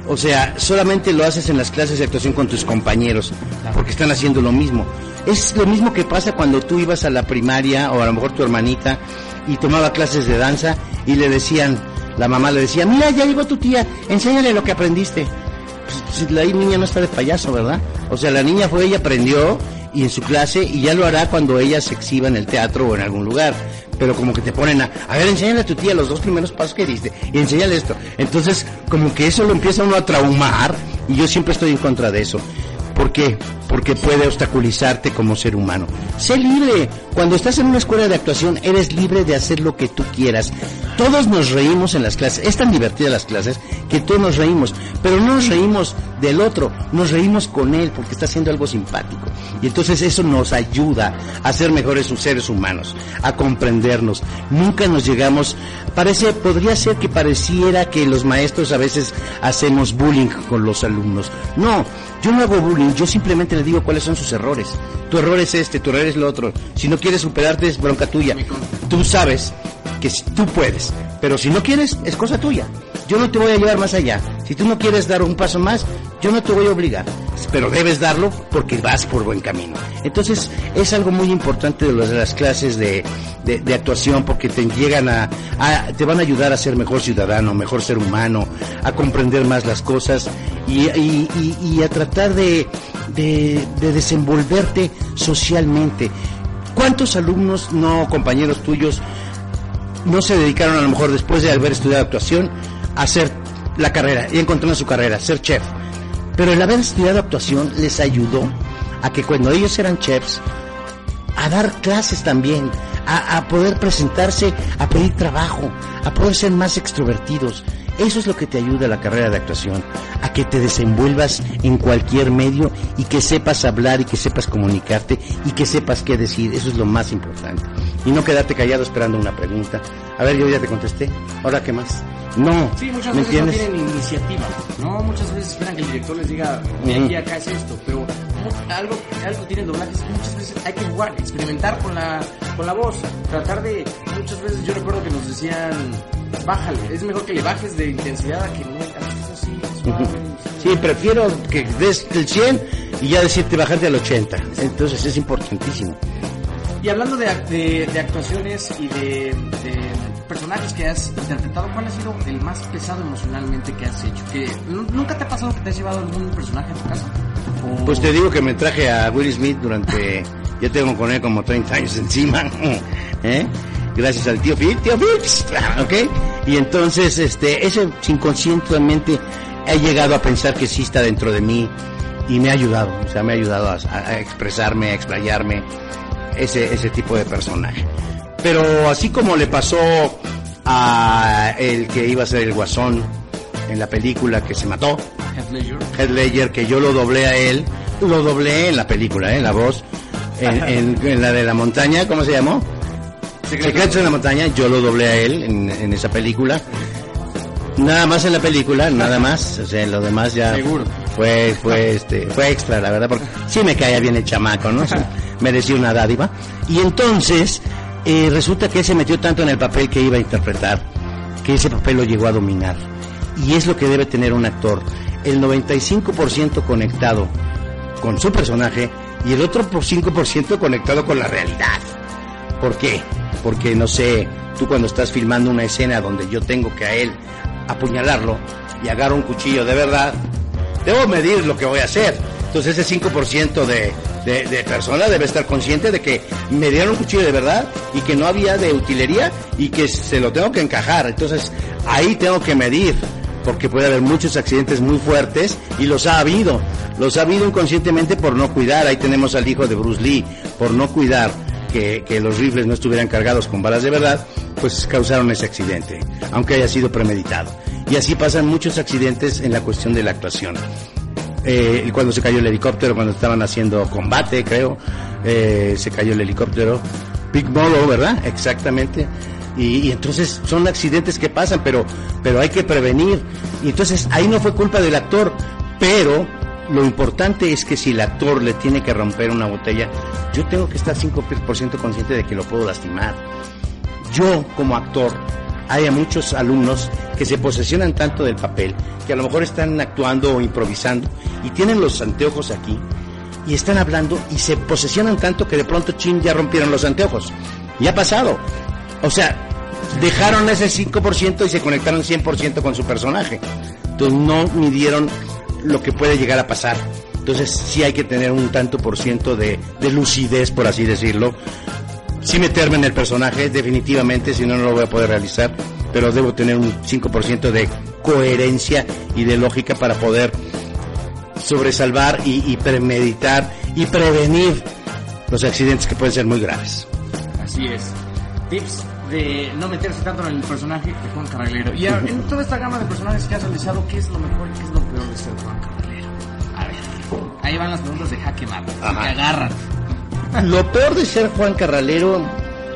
O sea, solamente lo haces en las clases de actuación con tus compañeros, porque están haciendo lo mismo. Es lo mismo que pasa cuando tú ibas a la primaria o a lo mejor tu hermanita y tomaba clases de danza y le decían, la mamá le decía, mira, ya llegó tu tía, enséñale lo que aprendiste. Pues, si la niña no está de payaso, ¿verdad? O sea, la niña fue, ella aprendió y en su clase y ya lo hará cuando ella se exhiba en el teatro o en algún lugar. Pero como que te ponen a, a ver, enséñale a tu tía los dos primeros pasos que diste y enséñale esto. Entonces, como que eso lo empieza uno a traumar y yo siempre estoy en contra de eso. ¿Por qué? Porque puede obstaculizarte como ser humano. Sé libre. Cuando estás en una escuela de actuación, eres libre de hacer lo que tú quieras. Todos nos reímos en las clases. Es tan divertida las clases que todos nos reímos. Pero no nos reímos del otro, nos reímos con él porque está haciendo algo simpático. Y entonces eso nos ayuda a ser mejores seres humanos, a comprendernos. Nunca nos llegamos. Parece, podría ser que pareciera que los maestros a veces hacemos bullying con los alumnos. No, yo no hago bullying, yo simplemente le digo cuáles son sus errores. Tu error es este, tu error es lo otro. Si no quieres superarte es bronca tuya. Tú sabes que tú puedes, pero si no quieres es cosa tuya. Yo no te voy a llevar más allá. Si tú no quieres dar un paso más, yo no te voy a obligar, pero debes darlo porque vas por buen camino. Entonces es algo muy importante de las, de las clases de, de- actuación porque te llegan a, te van a ayudar a ser mejor ciudadano, mejor ser humano, a comprender más las cosas y, y- y- a tratar de, de- de desenvolverte socialmente. ¿Cuántos alumnos, no compañeros tuyos, no se dedicaron a lo mejor después de haber estudiado actuación a hacer la carrera y encontraron su carrera, ser chef? Pero el haber estudiado actuación les ayudó a que cuando ellos eran chefs, a dar clases también, a, poder presentarse, a pedir trabajo, a poder ser más extrovertidos. Eso es lo que te ayuda a la carrera de actuación, a que te desenvuelvas en cualquier medio y que sepas hablar y que sepas comunicarte y que sepas qué decir. Eso es lo más importante. Y no quedarte callado esperando una pregunta. A ver, yo ya te contesté. ¿Ahora qué más? No. Sí, muchas ¿me veces entiendes? no tienen iniciativa, ¿no? Muchas veces esperan que el director les diga, aquí acá es esto, pero algo, algo tienen doblajes, muchas veces hay que jugar, experimentar con la, con la voz, tratar de, muchas veces yo recuerdo que nos decían, bájale, es mejor que le bajes de intensidad a que no, así, suave, Sí, prefiero que des el 100 y ya decirte bajarte al 80. Entonces es importantísimo. Y hablando de, de, de actuaciones y de, de, personajes que has interpretado, ¿cuál ha sido el más pesado emocionalmente que has hecho? Que ¿Nunca te ha pasado que te has llevado algún personaje a tu casa? O... Pues te digo que me traje a Will Smith durante... yo tengo con él como 30 años encima. ¿eh? Gracias al tío Phil, tío Phil, ¿ok? Y entonces, este, ese inconscientemente he llegado a pensar que sí está dentro de mí y me ha ayudado, o sea, me ha ayudado a, a expresarme, a explayarme ese, ese tipo de personaje. Pero así como le pasó a el que iba a ser el guasón en la película que se mató, Heath Ledger, Heath Ledger que yo lo doblé a él, lo doblé en la película, ¿eh? la voz, en, en, en la de la montaña, ¿cómo se llamó? Secretos, Secretos en la montaña, yo lo doblé a él en, en esa película. Nada más en la película, nada más, o sea, lo demás ya Seguro. fue fue este fue extra, la verdad, porque sí me caía bien el chamaco, ¿no? Sí, merecía una dádiva. Y entonces eh, resulta que él se metió tanto en el papel que iba a interpretar, que ese papel lo llegó a dominar. Y es lo que debe tener un actor, el 95% conectado con su personaje y el otro por 5% conectado con la realidad. ¿Por qué? Porque no sé, tú cuando estás filmando una escena donde yo tengo que a él apuñalarlo y agarro un cuchillo de verdad, debo medir lo que voy a hacer. Entonces ese 5% de, de, persona debe estar consciente de que me dieron un cuchillo de verdad y que no había de utilería y que se lo tengo que encajar. Entonces ahí tengo que medir porque puede haber muchos accidentes muy fuertes y los ha habido. Los ha habido inconscientemente por no cuidar. Ahí tenemos al hijo de Bruce Lee, por no cuidar que, que los rifles no estuvieran cargados con balas de verdad, pues causaron ese accidente, aunque haya sido premeditado. Y así pasan muchos accidentes en la cuestión de la actuación. Eh, cuando se cayó el helicóptero, cuando estaban haciendo combate, creo, eh, se cayó el helicóptero. Big Molo, ¿verdad? Exactamente. Y, entonces son accidentes que pasan, pero, pero hay que prevenir. Y entonces ahí no fue culpa del actor, pero lo importante es que si el actor le tiene que romper una botella, yo tengo que estar 5% consciente de que lo puedo lastimar. Yo como actor, hay muchos alumnos que se posesionan tanto del papel, que a lo mejor están actuando o improvisando y tienen los anteojos aquí y están hablando y se posesionan tanto que de pronto chin ya rompieron los anteojos. Y ha pasado. O sea, dejaron ese 5% y se conectaron 100% con su personaje. Entonces no midieron lo que puede llegar a pasar. Entonces sí hay que tener un tanto por ciento de, de lucidez, por así decirlo. Sí meterme en el personaje, definitivamente, si no, no lo voy a poder realizar. Pero debo tener un 5% de coherencia y de lógica para poder sobresalvar y, y premeditar y prevenir los accidentes que pueden ser muy graves. Así es. Tips de no meterse tanto en el personaje de Juan Carralero. Y a, en toda esta gama de personajes que has realizado, ¿qué es lo mejor y qué es lo peor de ser Juan Carralero? A ver, ahí van las preguntas de jaque mate, que agarran. Lo peor de ser Juan Carralero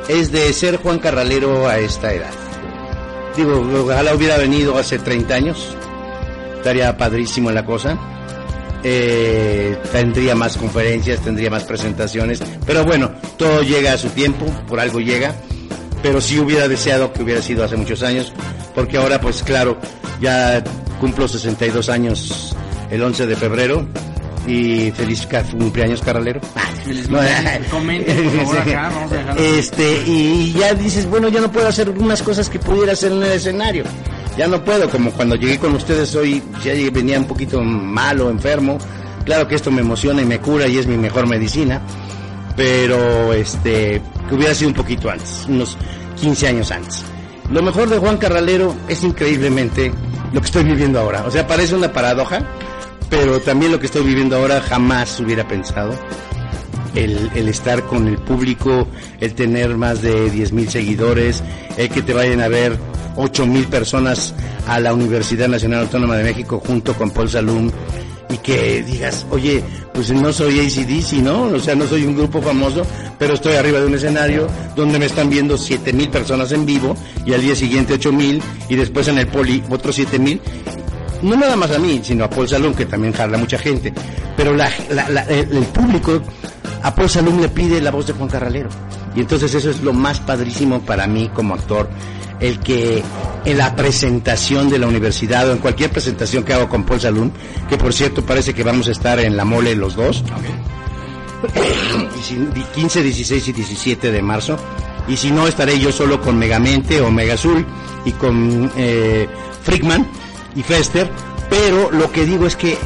es de ser Juan Carralero a esta edad. Digo, ojalá hubiera venido hace 30 años, estaría padrísimo la cosa. Eh, tendría más conferencias, tendría más presentaciones, pero bueno, todo llega a su tiempo, por algo llega pero sí hubiera deseado que hubiera sido hace muchos años, porque ahora pues claro, ya cumplo 62 años el 11 de febrero y feliz cumpleaños carralero. Este, y ya dices, bueno, ya no puedo hacer unas cosas que pudiera hacer en el escenario. Ya no puedo, como cuando llegué con ustedes hoy, ya venía un poquito malo, enfermo. Claro que esto me emociona y me cura y es mi mejor medicina pero este que hubiera sido un poquito antes, unos 15 años antes. Lo mejor de Juan Carralero es increíblemente lo que estoy viviendo ahora. O sea, parece una paradoja, pero también lo que estoy viviendo ahora jamás hubiera pensado. El, el estar con el público, el tener más de 10 mil seguidores, el que te vayan a ver 8 mil personas a la Universidad Nacional Autónoma de México junto con Paul Salum y que digas, oye, pues no soy ACDC, ¿no? O sea, no soy un grupo famoso, pero estoy arriba de un escenario donde me están viendo 7 mil personas en vivo y al día siguiente 8 mil y después en el poli otros 7 mil. No nada más a mí, sino a Paul Salum, que también jala mucha gente. Pero la, la, la, el, público, a Paul Salum le pide la voz de Juan Carralero. Y entonces eso es lo más padrísimo para mí como actor el que en la presentación de la universidad o en cualquier presentación que hago con Paul Salún, que por cierto parece que vamos a estar en la mole los dos, 15, 16 y 17 de marzo, y si no estaré yo solo con Megamente o Mega Azul y con eh, Frickman y Fester, pero lo que digo es que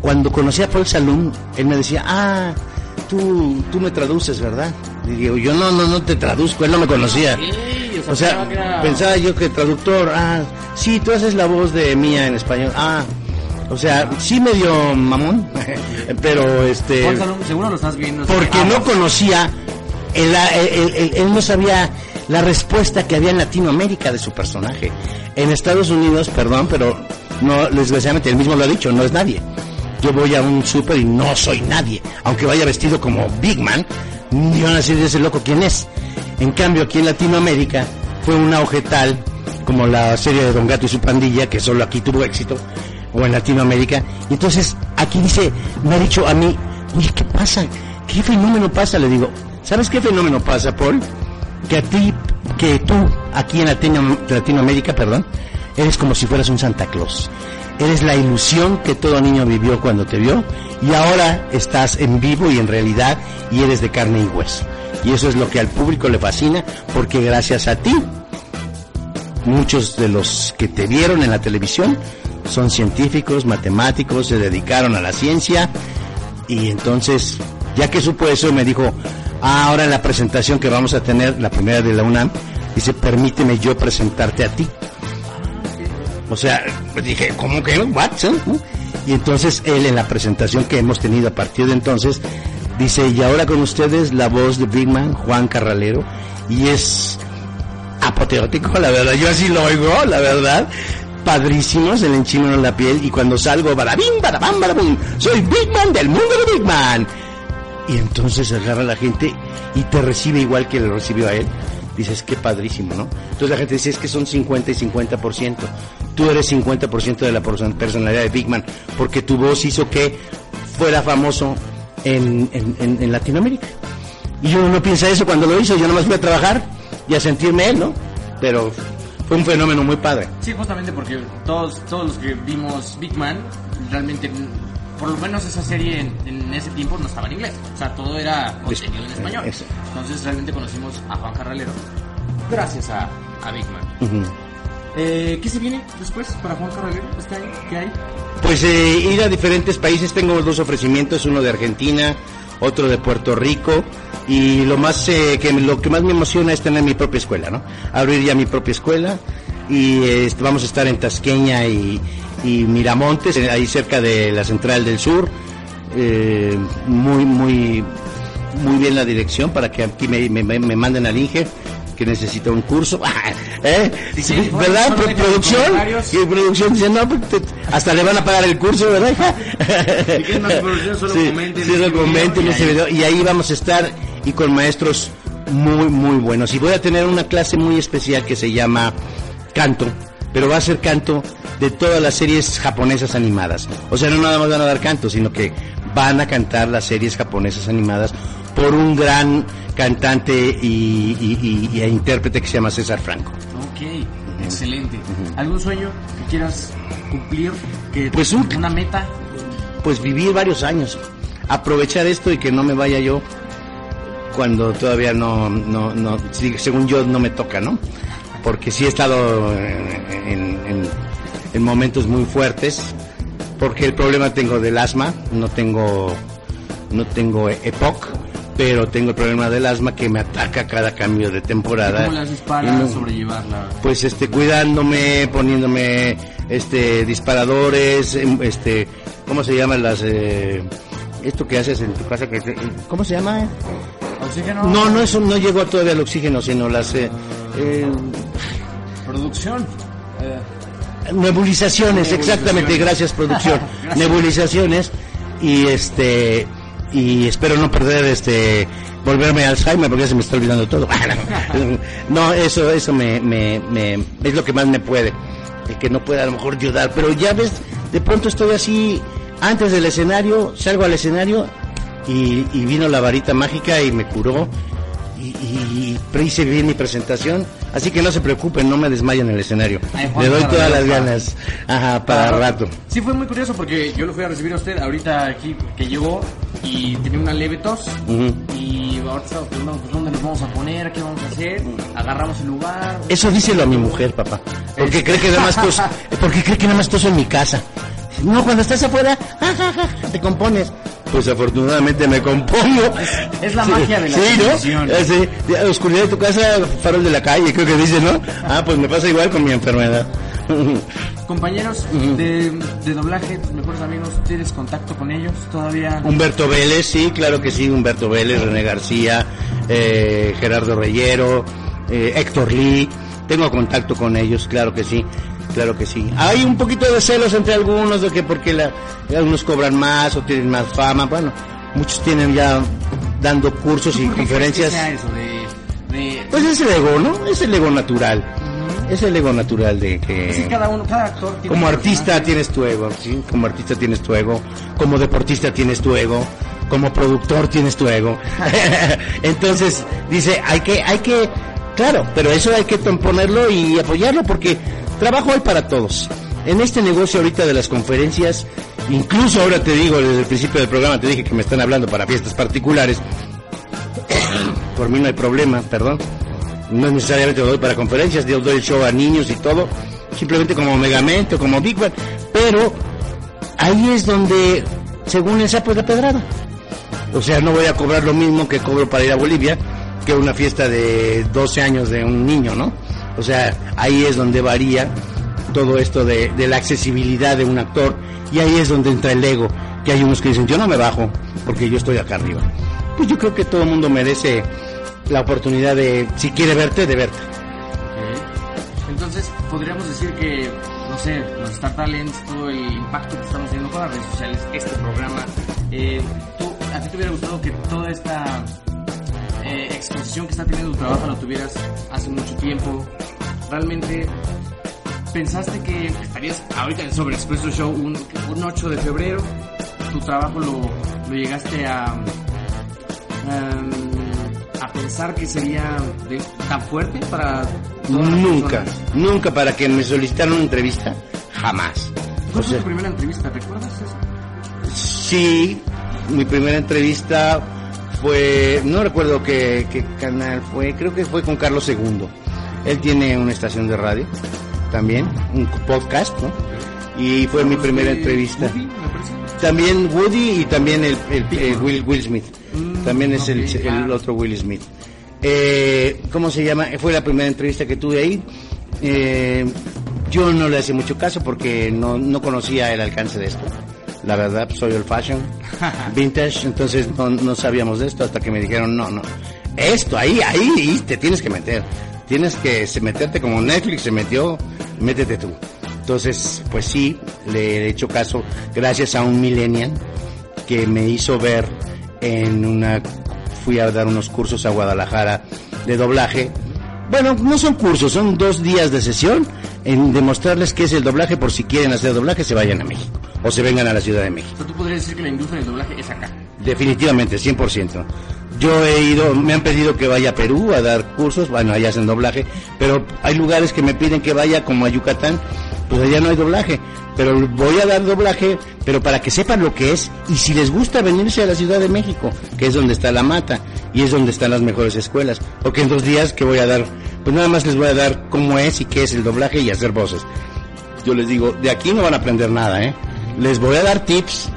cuando conocí a Paul Salum, él me decía, ah, tú, tú me traduces, ¿verdad? Y digo, yo no, no, no te traduzco, él no me conocía. O sea, pensaba yo que traductor, ah, sí, tú haces la voz de mía en español, ah, o sea, sí medio mamón, pero este... seguro lo estás viendo. Porque no conocía, él, él no sabía la respuesta que había en Latinoamérica de su personaje. En Estados Unidos, perdón, pero no, desgraciadamente él mismo lo ha dicho, no es nadie. Yo voy a un súper y no soy nadie. Aunque vaya vestido como Big Man, ni van a decir ese loco quién es. En cambio, aquí en Latinoamérica fue un auge tal como la serie de Don Gato y su pandilla, que solo aquí tuvo éxito, o en Latinoamérica. Y entonces aquí dice, me ha dicho a mí, oye, ¿qué pasa? ¿Qué fenómeno pasa? Le digo, ¿sabes qué fenómeno pasa, Paul? Que a ti, que tú, aquí en Latinoamérica, perdón, eres como si fueras un Santa Claus. Eres la ilusión que todo niño vivió cuando te vio y ahora estás en vivo y en realidad y eres de carne y hueso. Y eso es lo que al público le fascina porque gracias a ti muchos de los que te vieron en la televisión son científicos, matemáticos, se dedicaron a la ciencia y entonces, ya que supo eso, me dijo, ahora en la presentación que vamos a tener, la primera de la UNAM, dice, permíteme yo presentarte a ti. O sea, dije, ¿cómo que? Watson? Y entonces él en la presentación que hemos tenido a partir de entonces dice, y ahora con ustedes la voz de Big Man, Juan Carralero, y es apoteótico, la verdad, yo así lo oigo, la verdad. Padrísimo, se le enchina la piel y cuando salgo, barabim, barabam, barabum, soy Big Man del mundo de Big Man. Y entonces agarra la gente y te recibe igual que le recibió a él dices, qué padrísimo, ¿no? Entonces la gente dice, es que son 50 y 50%. Tú eres 50% de la personalidad de Big Man, porque tu voz hizo que fuera famoso en, en, Latinoamérica. Y uno no piensa eso cuando lo hizo, yo nomás fui a trabajar y a sentirme él, ¿no? Pero fue un fenómeno muy padre. Sí, justamente porque todos, todos los que vimos Big Man realmente por lo menos esa serie en, ese tiempo no estaba en inglés. O sea, todo era contenido en español. Entonces realmente conocimos a Juan Carralero gracias a, a Big Man. Eh, ¿Qué se viene después para Juan Carralero este año? ¿Qué hay? Pues eh, ir a diferentes países. Tengo dos ofrecimientos, uno de Argentina, otro de Puerto Rico. Y lo más eh, que lo que más me emociona es tener mi propia escuela, ¿no? Abrir ya mi propia escuela y este, vamos a estar en Tasqueña y, y Miramontes, ahí cerca de la Central del Sur. Eh, muy, muy, muy bien la dirección para que aquí me, me, me manden al Inge que necesita un curso, ¿Eh? ¿verdad? producción, y producción dice, no, pues, hasta le van a pagar el curso, ¿verdad? Si más producción, solo sí, en ese video. Y ahí vamos a estar y con maestros muy, muy buenos. Y voy a tener una clase muy especial que se llama canto, pero va a ser canto de todas las series japonesas animadas. O sea, no nada más van a dar canto, sino que van a cantar las series japonesas animadas por un gran cantante y, e intérprete que se llama César Franco. Ok, excelente. ¿Algún sueño que quieras cumplir? Que pues una meta. Pues vivir varios años, aprovechar esto y que no me vaya yo cuando todavía no, no, no según yo no me toca, ¿no? Porque sí he estado en en momentos muy fuertes, porque el problema tengo del asma, no tengo, no tengo EPOC, pero tengo el problema del asma que me ataca cada cambio de temporada. ¿Cómo haces para sobrellevarla? Pues este, cuidándome, poniéndome este disparadores, em, este, ¿cómo se llaman las eh, esto que haces en tu casa que ¿cómo se llama? ¿Oxígeno? No, no eso no llegó todavía al oxígeno, sino las eh, eh, producción. Nebulizaciones, exactamente, gracias producción. Nebulizaciones y este y espero no perder este volverme Alzheimer porque ya se me está olvidando todo. no, eso eso me, me, me, es lo que más me puede. El que no pueda a lo mejor ayudar, pero ya ves, de pronto estoy así antes del escenario, salgo al escenario y, y vino la varita mágica y me curó y, y, hice bien mi presentación Así que no se preocupen, no me desmayen en el escenario. Ay, Le doy todas las ganas. Ajá, para rato. Sí, fue muy curioso porque yo lo fui a recibir a usted ahorita aquí que llegó y tenía una leve tos. Ujú. Y ahorita estamos preguntando pues, dónde nos vamos a poner, qué vamos a hacer. Agarramos el lugar. Eso díselo a mi mujer, papá. Porque cree que nada más toso, porque cree que nada más toso en mi casa. No, cuando estás afuera, ja, ja, ja, te compones. Pues afortunadamente me compongo. es la magia de la Sí. ¿no? Eh, sí. Oscuridad de tu casa, farol de la calle, creo que dice, ¿no? Ah, pues me pasa igual con mi enfermedad. Compañeros de, de doblaje, tus mejores amigos, ¿tienes contacto con ellos? Todavía. Humberto Vélez, sí, claro que sí, Humberto Vélez, René García, eh, Gerardo Reyero, eh, Héctor Lee, tengo contacto con ellos, claro que sí, claro que sí. Hay un poquito de celos entre algunos de que porque la, algunos cobran más o tienen más fama, bueno, muchos tienen ya dando cursos y ¿Por qué crees que conferencias. sea eso de, de- Pues es el ego, ¿no? Es el ego natural. Es el ego natural de que... Sí, cada uno, cada actor tiene Como artista tienes tu ego, ¿sí? Como artista tienes tu ego, como deportista tienes tu ego, como productor tienes tu ego. Entonces, dice, hay que, hay que, claro, pero eso hay que ponerlo y apoyarlo porque trabajo hay para todos. En este negocio ahorita de las conferencias, incluso ahora te digo, desde el principio del programa te dije que me están hablando para fiestas particulares. Por mí no hay problema, perdón. No necesariamente lo doy para conferencias, yo doy el show a niños y todo, simplemente como Megamente o como Big Bang, pero ahí es donde, según el sapo es la pedrada. O sea, no voy a cobrar lo mismo que cobro para ir a Bolivia que una fiesta de 12 años de un niño, ¿no? O sea, ahí es donde varía todo esto de, la accesibilidad de un actor y ahí es donde entra el ego, que hay unos que dicen, yo no me bajo porque yo estoy acá arriba. Pues yo creo que todo el mundo merece la oportunidad de, si quiere verte, de verte. Entonces, podríamos decir que, no sé, los Star Talents, todo el impacto que estamos teniendo con las redes sociales, este programa, eh, ¿tú, ¿a ti te hubiera gustado que toda esta eh, exposición que está teniendo tu trabajo la tuvieras hace mucho tiempo? ¿Realmente pensaste que estarías ahorita en Sobre Expreso Show un, un 8 de febrero? ¿Tu trabajo lo, lo llegaste a... em, a pensar que sería de- tan fuerte para Nunca, nunca para que me solicitaran una entrevista, jamás. ¿Cuál fue tu primera entrevista? ¿Recuerdas eso? Sí, mi primera entrevista fue, no recuerdo qué, qué canal fue, creo que fue con Carlos II. Él tiene una estación de radio también, un podcast, ¿no? Y fue mi primera entrevista. Woody. También Woody y también el, el- el Will, Will Smith. Mm, También es el, otro Will Smith. Eh, ¿Cómo se llama? Fue la primera entrevista que tuve ahí. Eh, yo no le hacía mucho caso porque no, no conocía el alcance de esto. La verdad, soy old fashion, vintage, entonces no, no sabíamos de esto hasta que me dijeron, no, no, esto, ahí, ahí, te tienes que meter. Tienes que meterte como Netflix se metió, métete tú. Entonces, pues sí, le he hecho caso gracias a un millennial que me hizo ver en una fui a dar unos cursos a Guadalajara de doblaje. Bueno, no son cursos, son dos días de sesión en demostrarles qué es el doblaje por si quieren hacer doblaje se vayan a México o se vengan a la Ciudad de México. Tú podrías decir que la industria del doblaje es acá. Definitivamente, 100%. Yo he ido, me han pedido que vaya a Perú a dar cursos, bueno, allá hacen doblaje, pero hay lugares que me piden que vaya como a Yucatán, pues allá no hay doblaje, pero voy a dar doblaje, pero para que sepan lo que es y si les gusta venirse a la Ciudad de México, que es donde está la mata y es donde están las mejores escuelas, porque en dos días que voy a dar, pues nada más les voy a dar cómo es y qué es el doblaje y hacer voces. Yo les digo, de aquí no van a aprender nada, ¿eh? Les voy a dar tips,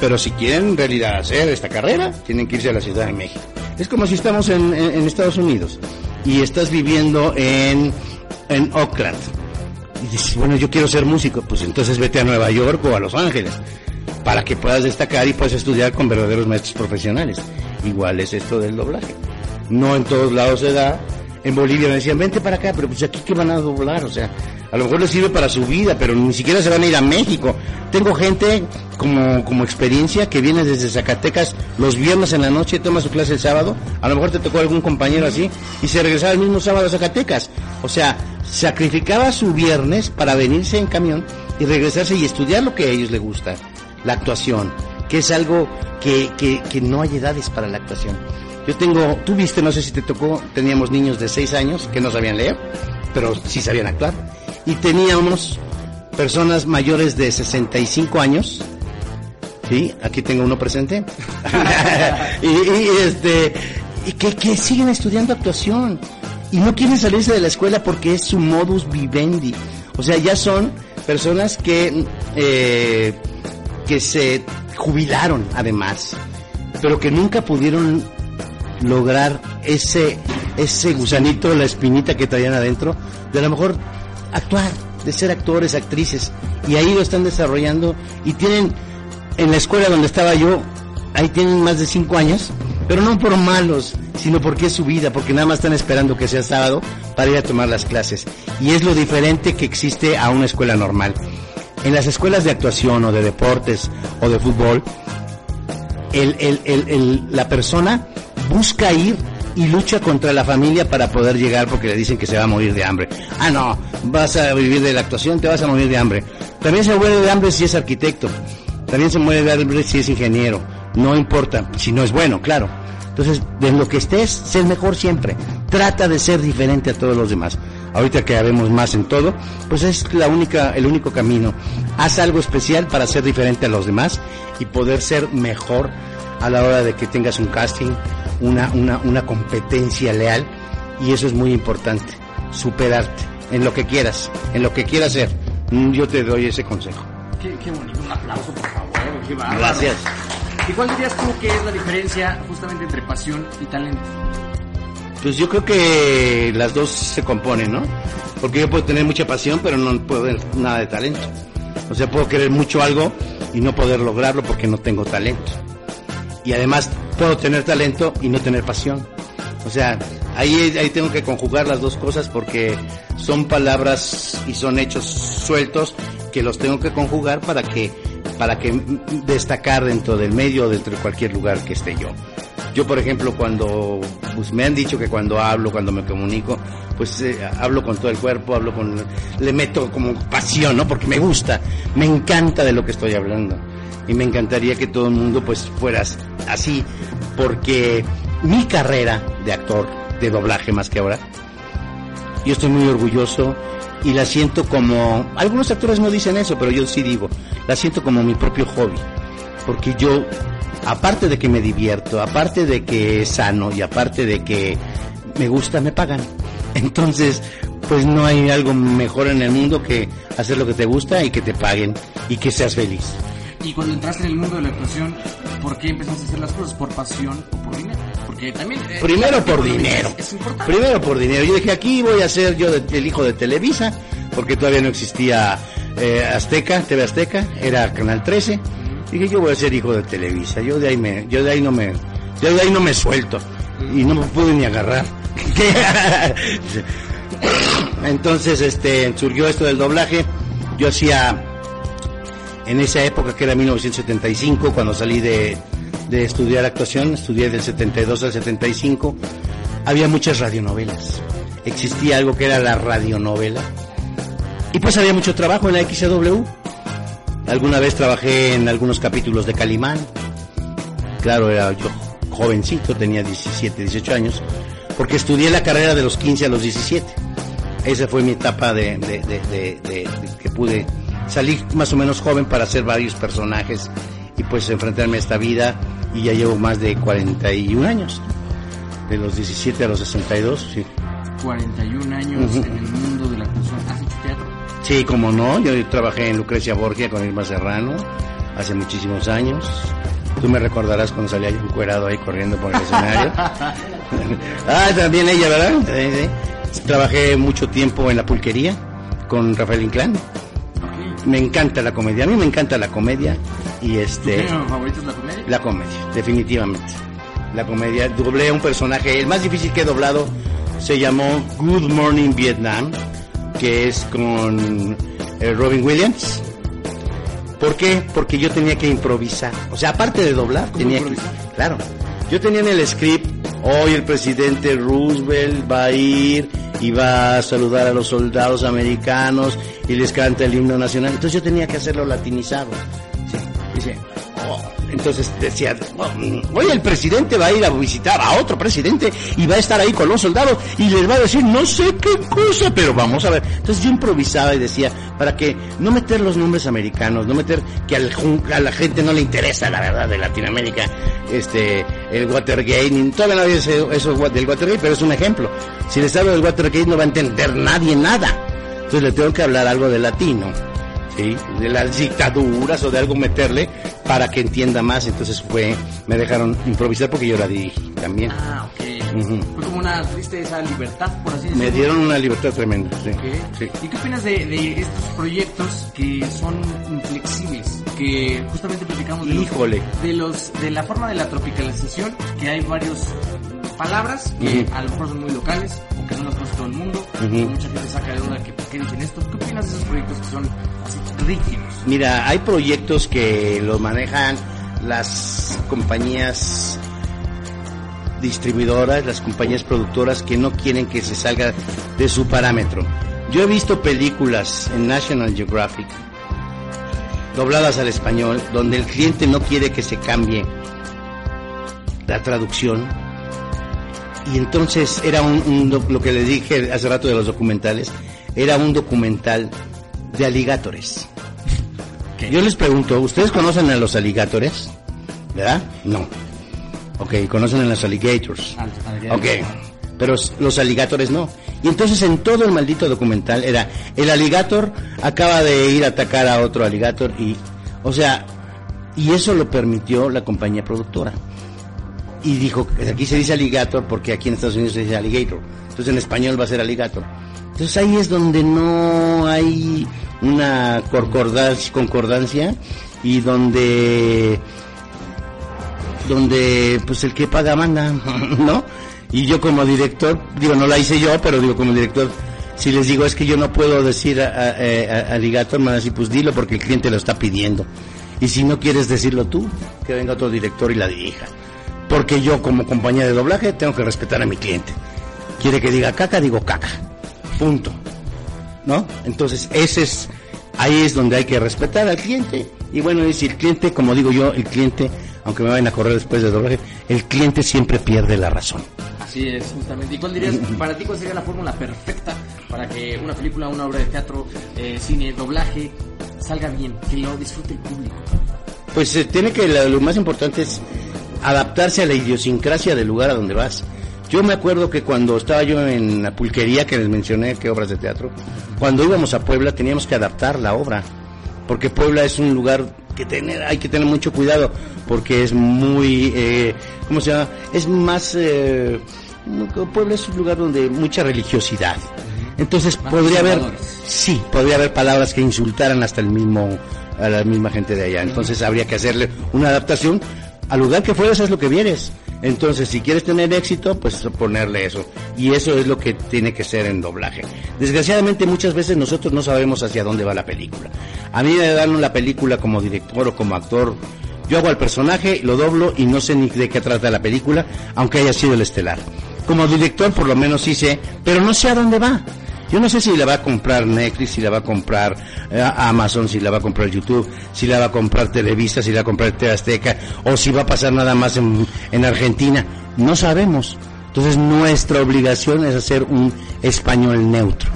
pero si quieren en realidad hacer esta carrera, tienen que irse a la Ciudad de México. Es como si estamos en, Estados Unidos y estás viviendo en, en Oakland. Y dices, bueno, yo quiero ser músico, pues entonces vete a Nueva York o a Los Ángeles para que puedas destacar y puedas estudiar con verdaderos maestros profesionales. Igual es esto del doblaje. No en todos lados se da. En Bolivia me decían, vente para acá, pero pues aquí que van a doblar, o sea, a lo mejor les sirve para su vida, pero ni siquiera se van a ir a México. Tengo gente como, como experiencia que viene desde Zacatecas los viernes en la noche, toma su clase el sábado, a lo mejor te tocó algún compañero así, y se regresaba el mismo sábado a Zacatecas. O sea, sacrificaba su viernes para venirse en camión y regresarse y estudiar lo que a ellos les gusta, la actuación, que es algo que, que, que no hay edades para la actuación. Yo tengo, tú viste, no sé si te tocó, teníamos niños de 6 años que no sabían leer, pero sí sabían actuar. Y teníamos personas mayores de 65 años, ¿sí? Aquí tengo uno presente. y, este, y que, que siguen estudiando actuación. Y no quieren salirse de la escuela porque es su modus vivendi. O sea, ya son personas que, eh, que se jubilaron además, pero que nunca pudieron lograr ese, ese gusanito, la espinita que traían adentro, de a lo mejor actuar, de ser actores, actrices. Y ahí lo están desarrollando y tienen, en la escuela donde estaba yo, ahí tienen más de cinco años, pero no por malos, sino porque es su vida, porque nada más están esperando que sea sábado para ir a tomar las clases. Y es lo diferente que existe a una escuela normal. En las escuelas de actuación o de deportes o de fútbol, el, el, el, la persona busca ir y lucha contra la familia para poder llegar porque le dicen que se va a morir de hambre. Ah, no, vas a vivir de la actuación, te vas a morir de hambre. También se muere de hambre si es arquitecto. También se muere de hambre si es ingeniero. No importa, si no es bueno, claro. Entonces, de lo que estés, sé mejor siempre. Trata de ser diferente a todos los demás. Ahorita que habemos más en todo, pues es la única, el único camino. Haz algo especial para ser diferente a los demás y poder ser mejor a la hora de que tengas un casting, una, una, una competencia leal. Y eso es muy importante, superarte en lo que quieras, en lo que quieras ser. Yo te doy ese consejo. Qué, qué bonito, un aplauso por favor. Qué bárbaro. Gracias. ¿Y cuál dirías tú que es la diferencia justamente entre pasión y talento? Pues yo creo que las dos se componen, ¿no? Porque yo puedo tener mucha pasión, pero no puedo tener nada de talento. O sea, puedo querer mucho algo y no poder lograrlo porque no tengo talento. Y además puedo tener talento y no tener pasión. O sea, ahí, ahí tengo que conjugar las dos cosas porque son palabras y son hechos sueltos que los tengo que conjugar para que, para que destacar dentro del medio o dentro de cualquier lugar que esté yo. Yo, por ejemplo, cuando pues, me han dicho que cuando hablo, cuando me comunico, pues eh, hablo con todo el cuerpo, hablo con, le meto como pasión, ¿no? Porque me gusta, me encanta de lo que estoy hablando. Y me encantaría que todo el mundo pues fueras así, porque mi carrera de actor, de doblaje más que ahora, yo estoy muy orgulloso y la siento como, algunos actores no dicen eso, pero yo sí digo, la siento como mi propio hobby, porque yo aparte de que me divierto, aparte de que es sano y aparte de que me gusta, me pagan. Entonces, pues no hay algo mejor en el mundo que hacer lo que te gusta y que te paguen y que seas feliz. Y cuando entraste en el mundo de la actuación, ¿por qué empezaste a hacer las cosas? ¿Por pasión o por dinero? Porque también... eh, Primero por dinero. Es importante. Primero por dinero. Yo dije, aquí voy a ser yo de- el hijo de Televisa, porque todavía no existía eh, Azteca, TV Azteca, era Canal 13. Dije, yo voy a ser hijo de Televisa. Yo de ahí me, yo de ahí no me, yo de ahí no me suelto. Y no me pude ni agarrar. Entonces, este, surgió esto del doblaje. Yo hacía, en esa época que era 1975, cuando salí de, de estudiar actuación, estudié del 72 al 75, había muchas radionovelas. Existía algo que era la radionovela. Y pues había mucho trabajo en la XW. Alguna vez trabajé en algunos capítulos de Calimán. Claro, era yo jovencito, tenía 17, 18 años, porque estudié la carrera de los 15 a los 17. Esa fue mi etapa de, que pude salir más o menos joven para hacer varios personajes y pues enfrentarme a esta vida y ya llevo más de 41 años. De los 17 a los 62, sí. 41 años en el mundo de la actuación. ¿Has hecho teatro? Sí, como no, yo trabajé en Lucrecia Borgia con Irma Serrano hace muchísimos años. Tú me recordarás cuando salía yo encuerado ahí corriendo por el escenario. ah, también ella, ¿verdad? Sí, sí. Trabajé mucho tiempo en la pulquería con Rafael Inclán. Me encanta la comedia, a mí me encanta la comedia y ¿Tu este favorito es la comedia? la comedia, definitivamente. La comedia, doblé un personaje, el más difícil que he doblado se llamó Good Morning Vietnam, que es con eh, Robin Williams. ¿Por qué? Porque yo tenía que improvisar. O sea, aparte de doblar, ¿Cómo tenía que... Claro. Yo tenía en el script, hoy el presidente Roosevelt va a ir y va a saludar a los soldados americanos y les canta el himno nacional. Entonces yo tenía que hacerlo latinizado. Sí. Entonces decía, hoy el presidente va a ir a visitar a otro presidente y va a estar ahí con los soldados y les va a decir no sé qué cosa, pero vamos a ver. Entonces yo improvisaba y decía, para que no meter los nombres americanos, no meter que al, a la gente no le interesa la verdad de Latinoamérica, este, el Watergate, ni todavía nadie dice eso del Watergate, pero es un ejemplo. Si les hablo del Watergate no va a entender nadie nada. Entonces le tengo que hablar algo de latino de las dictaduras o de algo meterle para que entienda más. Entonces fue, me dejaron improvisar porque yo la dirigí también. Ah, ok. Fue como una triste esa libertad, por así decirlo. Me dieron una libertad tremenda, sí. ¿Y qué opinas de, estos proyectos que son inflexibles? Que justamente platicamos de Híjole. de los de la forma de la tropicalización, que hay varios palabras que a lo mejor son muy locales no las conoce todo el mundo. Mucha gente saca de duda que por qué dicen esto. ¿Qué opinas de esos proyectos que son así rígidos? Mira, hay proyectos que los manejan las compañías distribuidoras, las compañías productoras que no quieren que se salga de su parámetro. Yo he visto películas en National Geographic dobladas al español donde el cliente no quiere que se cambie la traducción y entonces era un, lo que le dije hace rato de los documentales, era un documental de aligatores. Yo les pregunto, ¿ustedes conocen a los aligatores? ¿Verdad? No. Ok, conocen a los alligators. Ok, pero los aligatores no. Y entonces en todo el maldito documental era, el aligator acaba de ir a atacar a otro aligator y, o sea, y eso lo permitió la compañía productora y dijo, aquí se dice alligator porque aquí en Estados Unidos se dice alligator. Entonces en español va a ser alligator. Entonces ahí es donde no hay una concordancia y donde donde pues el que paga manda, ¿no? Y yo como director, digo, no la hice yo, pero digo como director, si les digo es que yo no puedo decir a, alligator, me pues dilo porque el cliente lo está pidiendo. Y si no quieres decirlo tú, que venga otro director y la dirija porque yo como compañía de doblaje tengo que respetar a mi cliente. Quiere que diga caca, digo caca. Punto. ¿No? Entonces, ese es ahí es donde hay que respetar al cliente. Y bueno, si el cliente, como digo yo, el cliente, aunque me vayan a correr después de doblaje, el cliente siempre pierde la razón. Así es, justamente. ¿Y cuál dirías, para ti, cuál sería la fórmula perfecta para que una película, una obra de teatro, eh, cine, doblaje, salga bien, que lo disfrute el público? Pues eh, tiene que, lo más importante es adaptarse a la idiosincrasia del lugar a donde vas. Yo me acuerdo que cuando estaba yo en la pulquería que les mencioné, que obras de teatro, cuando íbamos a Puebla teníamos que adaptar la obra, porque Puebla es un lugar que tener, hay que tener mucho cuidado, porque es muy, eh, ¿cómo se llama? Es más, eh, Puebla es un lugar donde mucha religiosidad. Entonces podría haber, sí, podría haber palabras que insultaran hasta el mismo, a la misma gente de allá. Entonces habría que hacerle una adaptación al lugar que fueras es lo que vienes. Entonces, si quieres tener éxito, pues ponerle eso. Y eso es lo que tiene que ser en doblaje. Desgraciadamente, muchas veces nosotros no sabemos hacia dónde va la película. A mí me dan la película como director o como actor. Yo hago al personaje, lo doblo y no sé ni de qué trata la película, aunque haya sido el estelar. Como director, por lo menos sí sé, pero no sé a dónde va. Yo no sé si la va a comprar Netflix, si la va a comprar eh, Amazon, si la va a comprar YouTube, si la va a comprar Televisa, si la va a comprar TV Azteca, o si va a pasar nada más en, en Argentina. No sabemos. Entonces nuestra obligación es hacer un español neutro.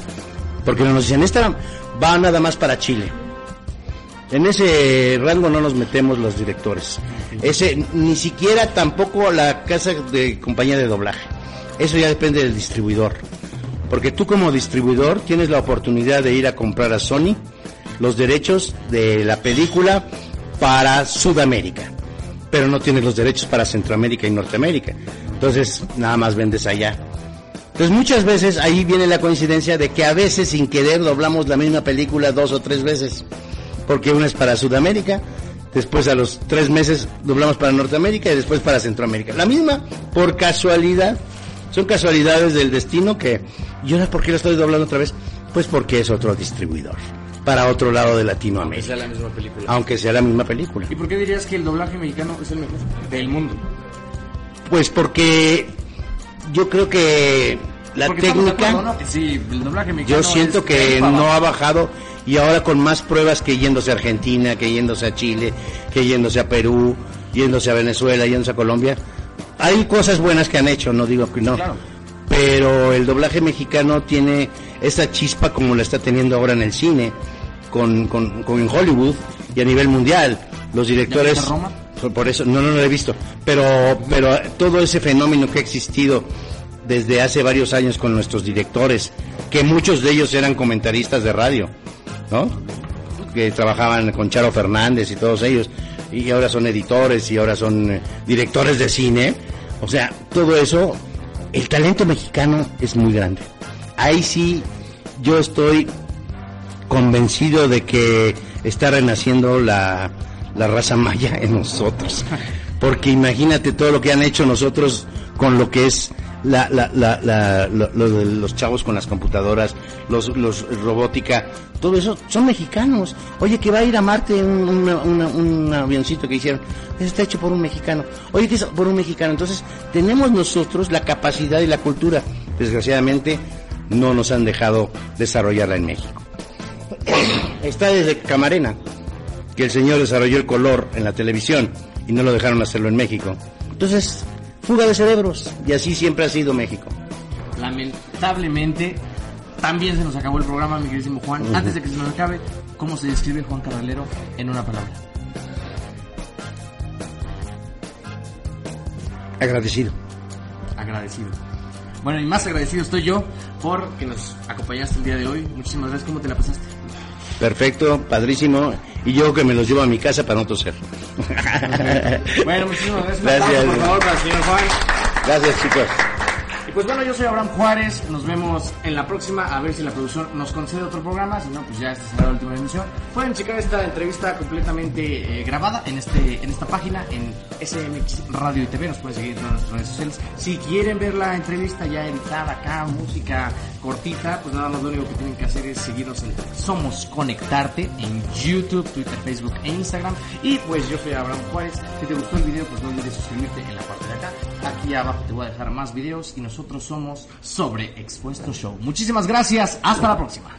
Porque nos dicen, esta va nada más para Chile. En ese rango no nos metemos los directores. Ese ni siquiera tampoco la casa de compañía de doblaje. Eso ya depende del distribuidor. Porque tú como distribuidor tienes la oportunidad de ir a comprar a Sony los derechos de la película para Sudamérica, pero no tienes los derechos para Centroamérica y Norteamérica. Entonces, nada más vendes allá. Entonces, muchas veces ahí viene la coincidencia de que a veces sin querer doblamos la misma película dos o tres veces, porque una es para Sudamérica, después a los tres meses doblamos para Norteamérica y después para Centroamérica. La misma, por casualidad, son casualidades del destino que... ¿Y ahora por qué lo estoy doblando otra vez? Pues porque es otro distribuidor para otro lado de Latinoamérica. Aunque sea la misma película. Aunque sea la misma película. ¿Y por qué dirías que el doblaje mexicano es el mejor del mundo? Pues porque yo creo que la técnica... Sí, el doblaje mexicano yo siento que no ha bajado y ahora con más pruebas que yéndose a Argentina, que yéndose a Chile, que yéndose a Perú, yéndose a Venezuela, yéndose a Colombia. Hay cosas buenas que han hecho, no digo que no. Claro. Pero el doblaje mexicano tiene esa chispa como la está teniendo ahora en el cine, con, con, con en Hollywood y a nivel mundial. Los directores... viste Roma? Por eso, no, no, no lo he visto. Pero, pero todo ese fenómeno que ha existido desde hace varios años con nuestros directores, que muchos de ellos eran comentaristas de radio, ¿no? Que trabajaban con Charo Fernández y todos ellos, y ahora son editores y ahora son eh, directores de cine. O sea, todo eso, el talento mexicano es muy grande. Ahí sí, yo estoy convencido de que está renaciendo la, la raza maya en nosotros. Porque imagínate todo lo que han hecho nosotros con lo que es la, la, la, los chavos con las computadoras, los, los robótica, todo eso son mexicanos. Oye, que va a ir a Marte un, un avioncito que hicieron, eso está hecho por un mexicano. Oye, que es por un mexicano. Entonces, tenemos nosotros la capacidad y la cultura. Desgraciadamente, no nos han dejado desarrollarla en México. Está desde Camarena, que el señor desarrolló el color en la televisión y no lo dejaron hacerlo en México. Entonces, fuga de cerebros, y así siempre ha sido México. Lamentablemente, también se nos acabó el programa, mi queridísimo Juan. Antes de que se nos acabe, ¿cómo se describe Juan Carralero en una palabra? Agradecido. Agradecido. Bueno, y más agradecido estoy yo por que nos acompañaste el día de hoy. Muchísimas gracias. ¿Cómo te la pasaste? Perfecto, padrísimo. Y yo que me los llevo a mi casa para no toser. Bueno, muchísimas gracias. Gracias. aplauso, por favor, para el señor Juan. Gracias, chicos. Y pues bueno, yo soy Abraham Juárez. Nos vemos en la próxima. A ver si la producción nos concede otro programa. Si no, pues ya esta será la última emisión. Pueden checar esta entrevista completamente eh, grabada en este en esta página, en SMX Radio y TV. Nos pueden seguir en todas nuestras redes sociales. Si quieren ver la entrevista ya editada acá, música cortita, pues nada más lo único que tienen que hacer es seguirnos en Somos Conectarte en YouTube, Twitter, Facebook e Instagram. Y pues yo soy Abraham Juárez. Si te gustó el video, pues no olvides suscribirte en la parte de acá. Aquí abajo te voy a dejar más videos y nosotros somos Sobre Expuesto Show. Muchísimas gracias. Hasta la próxima.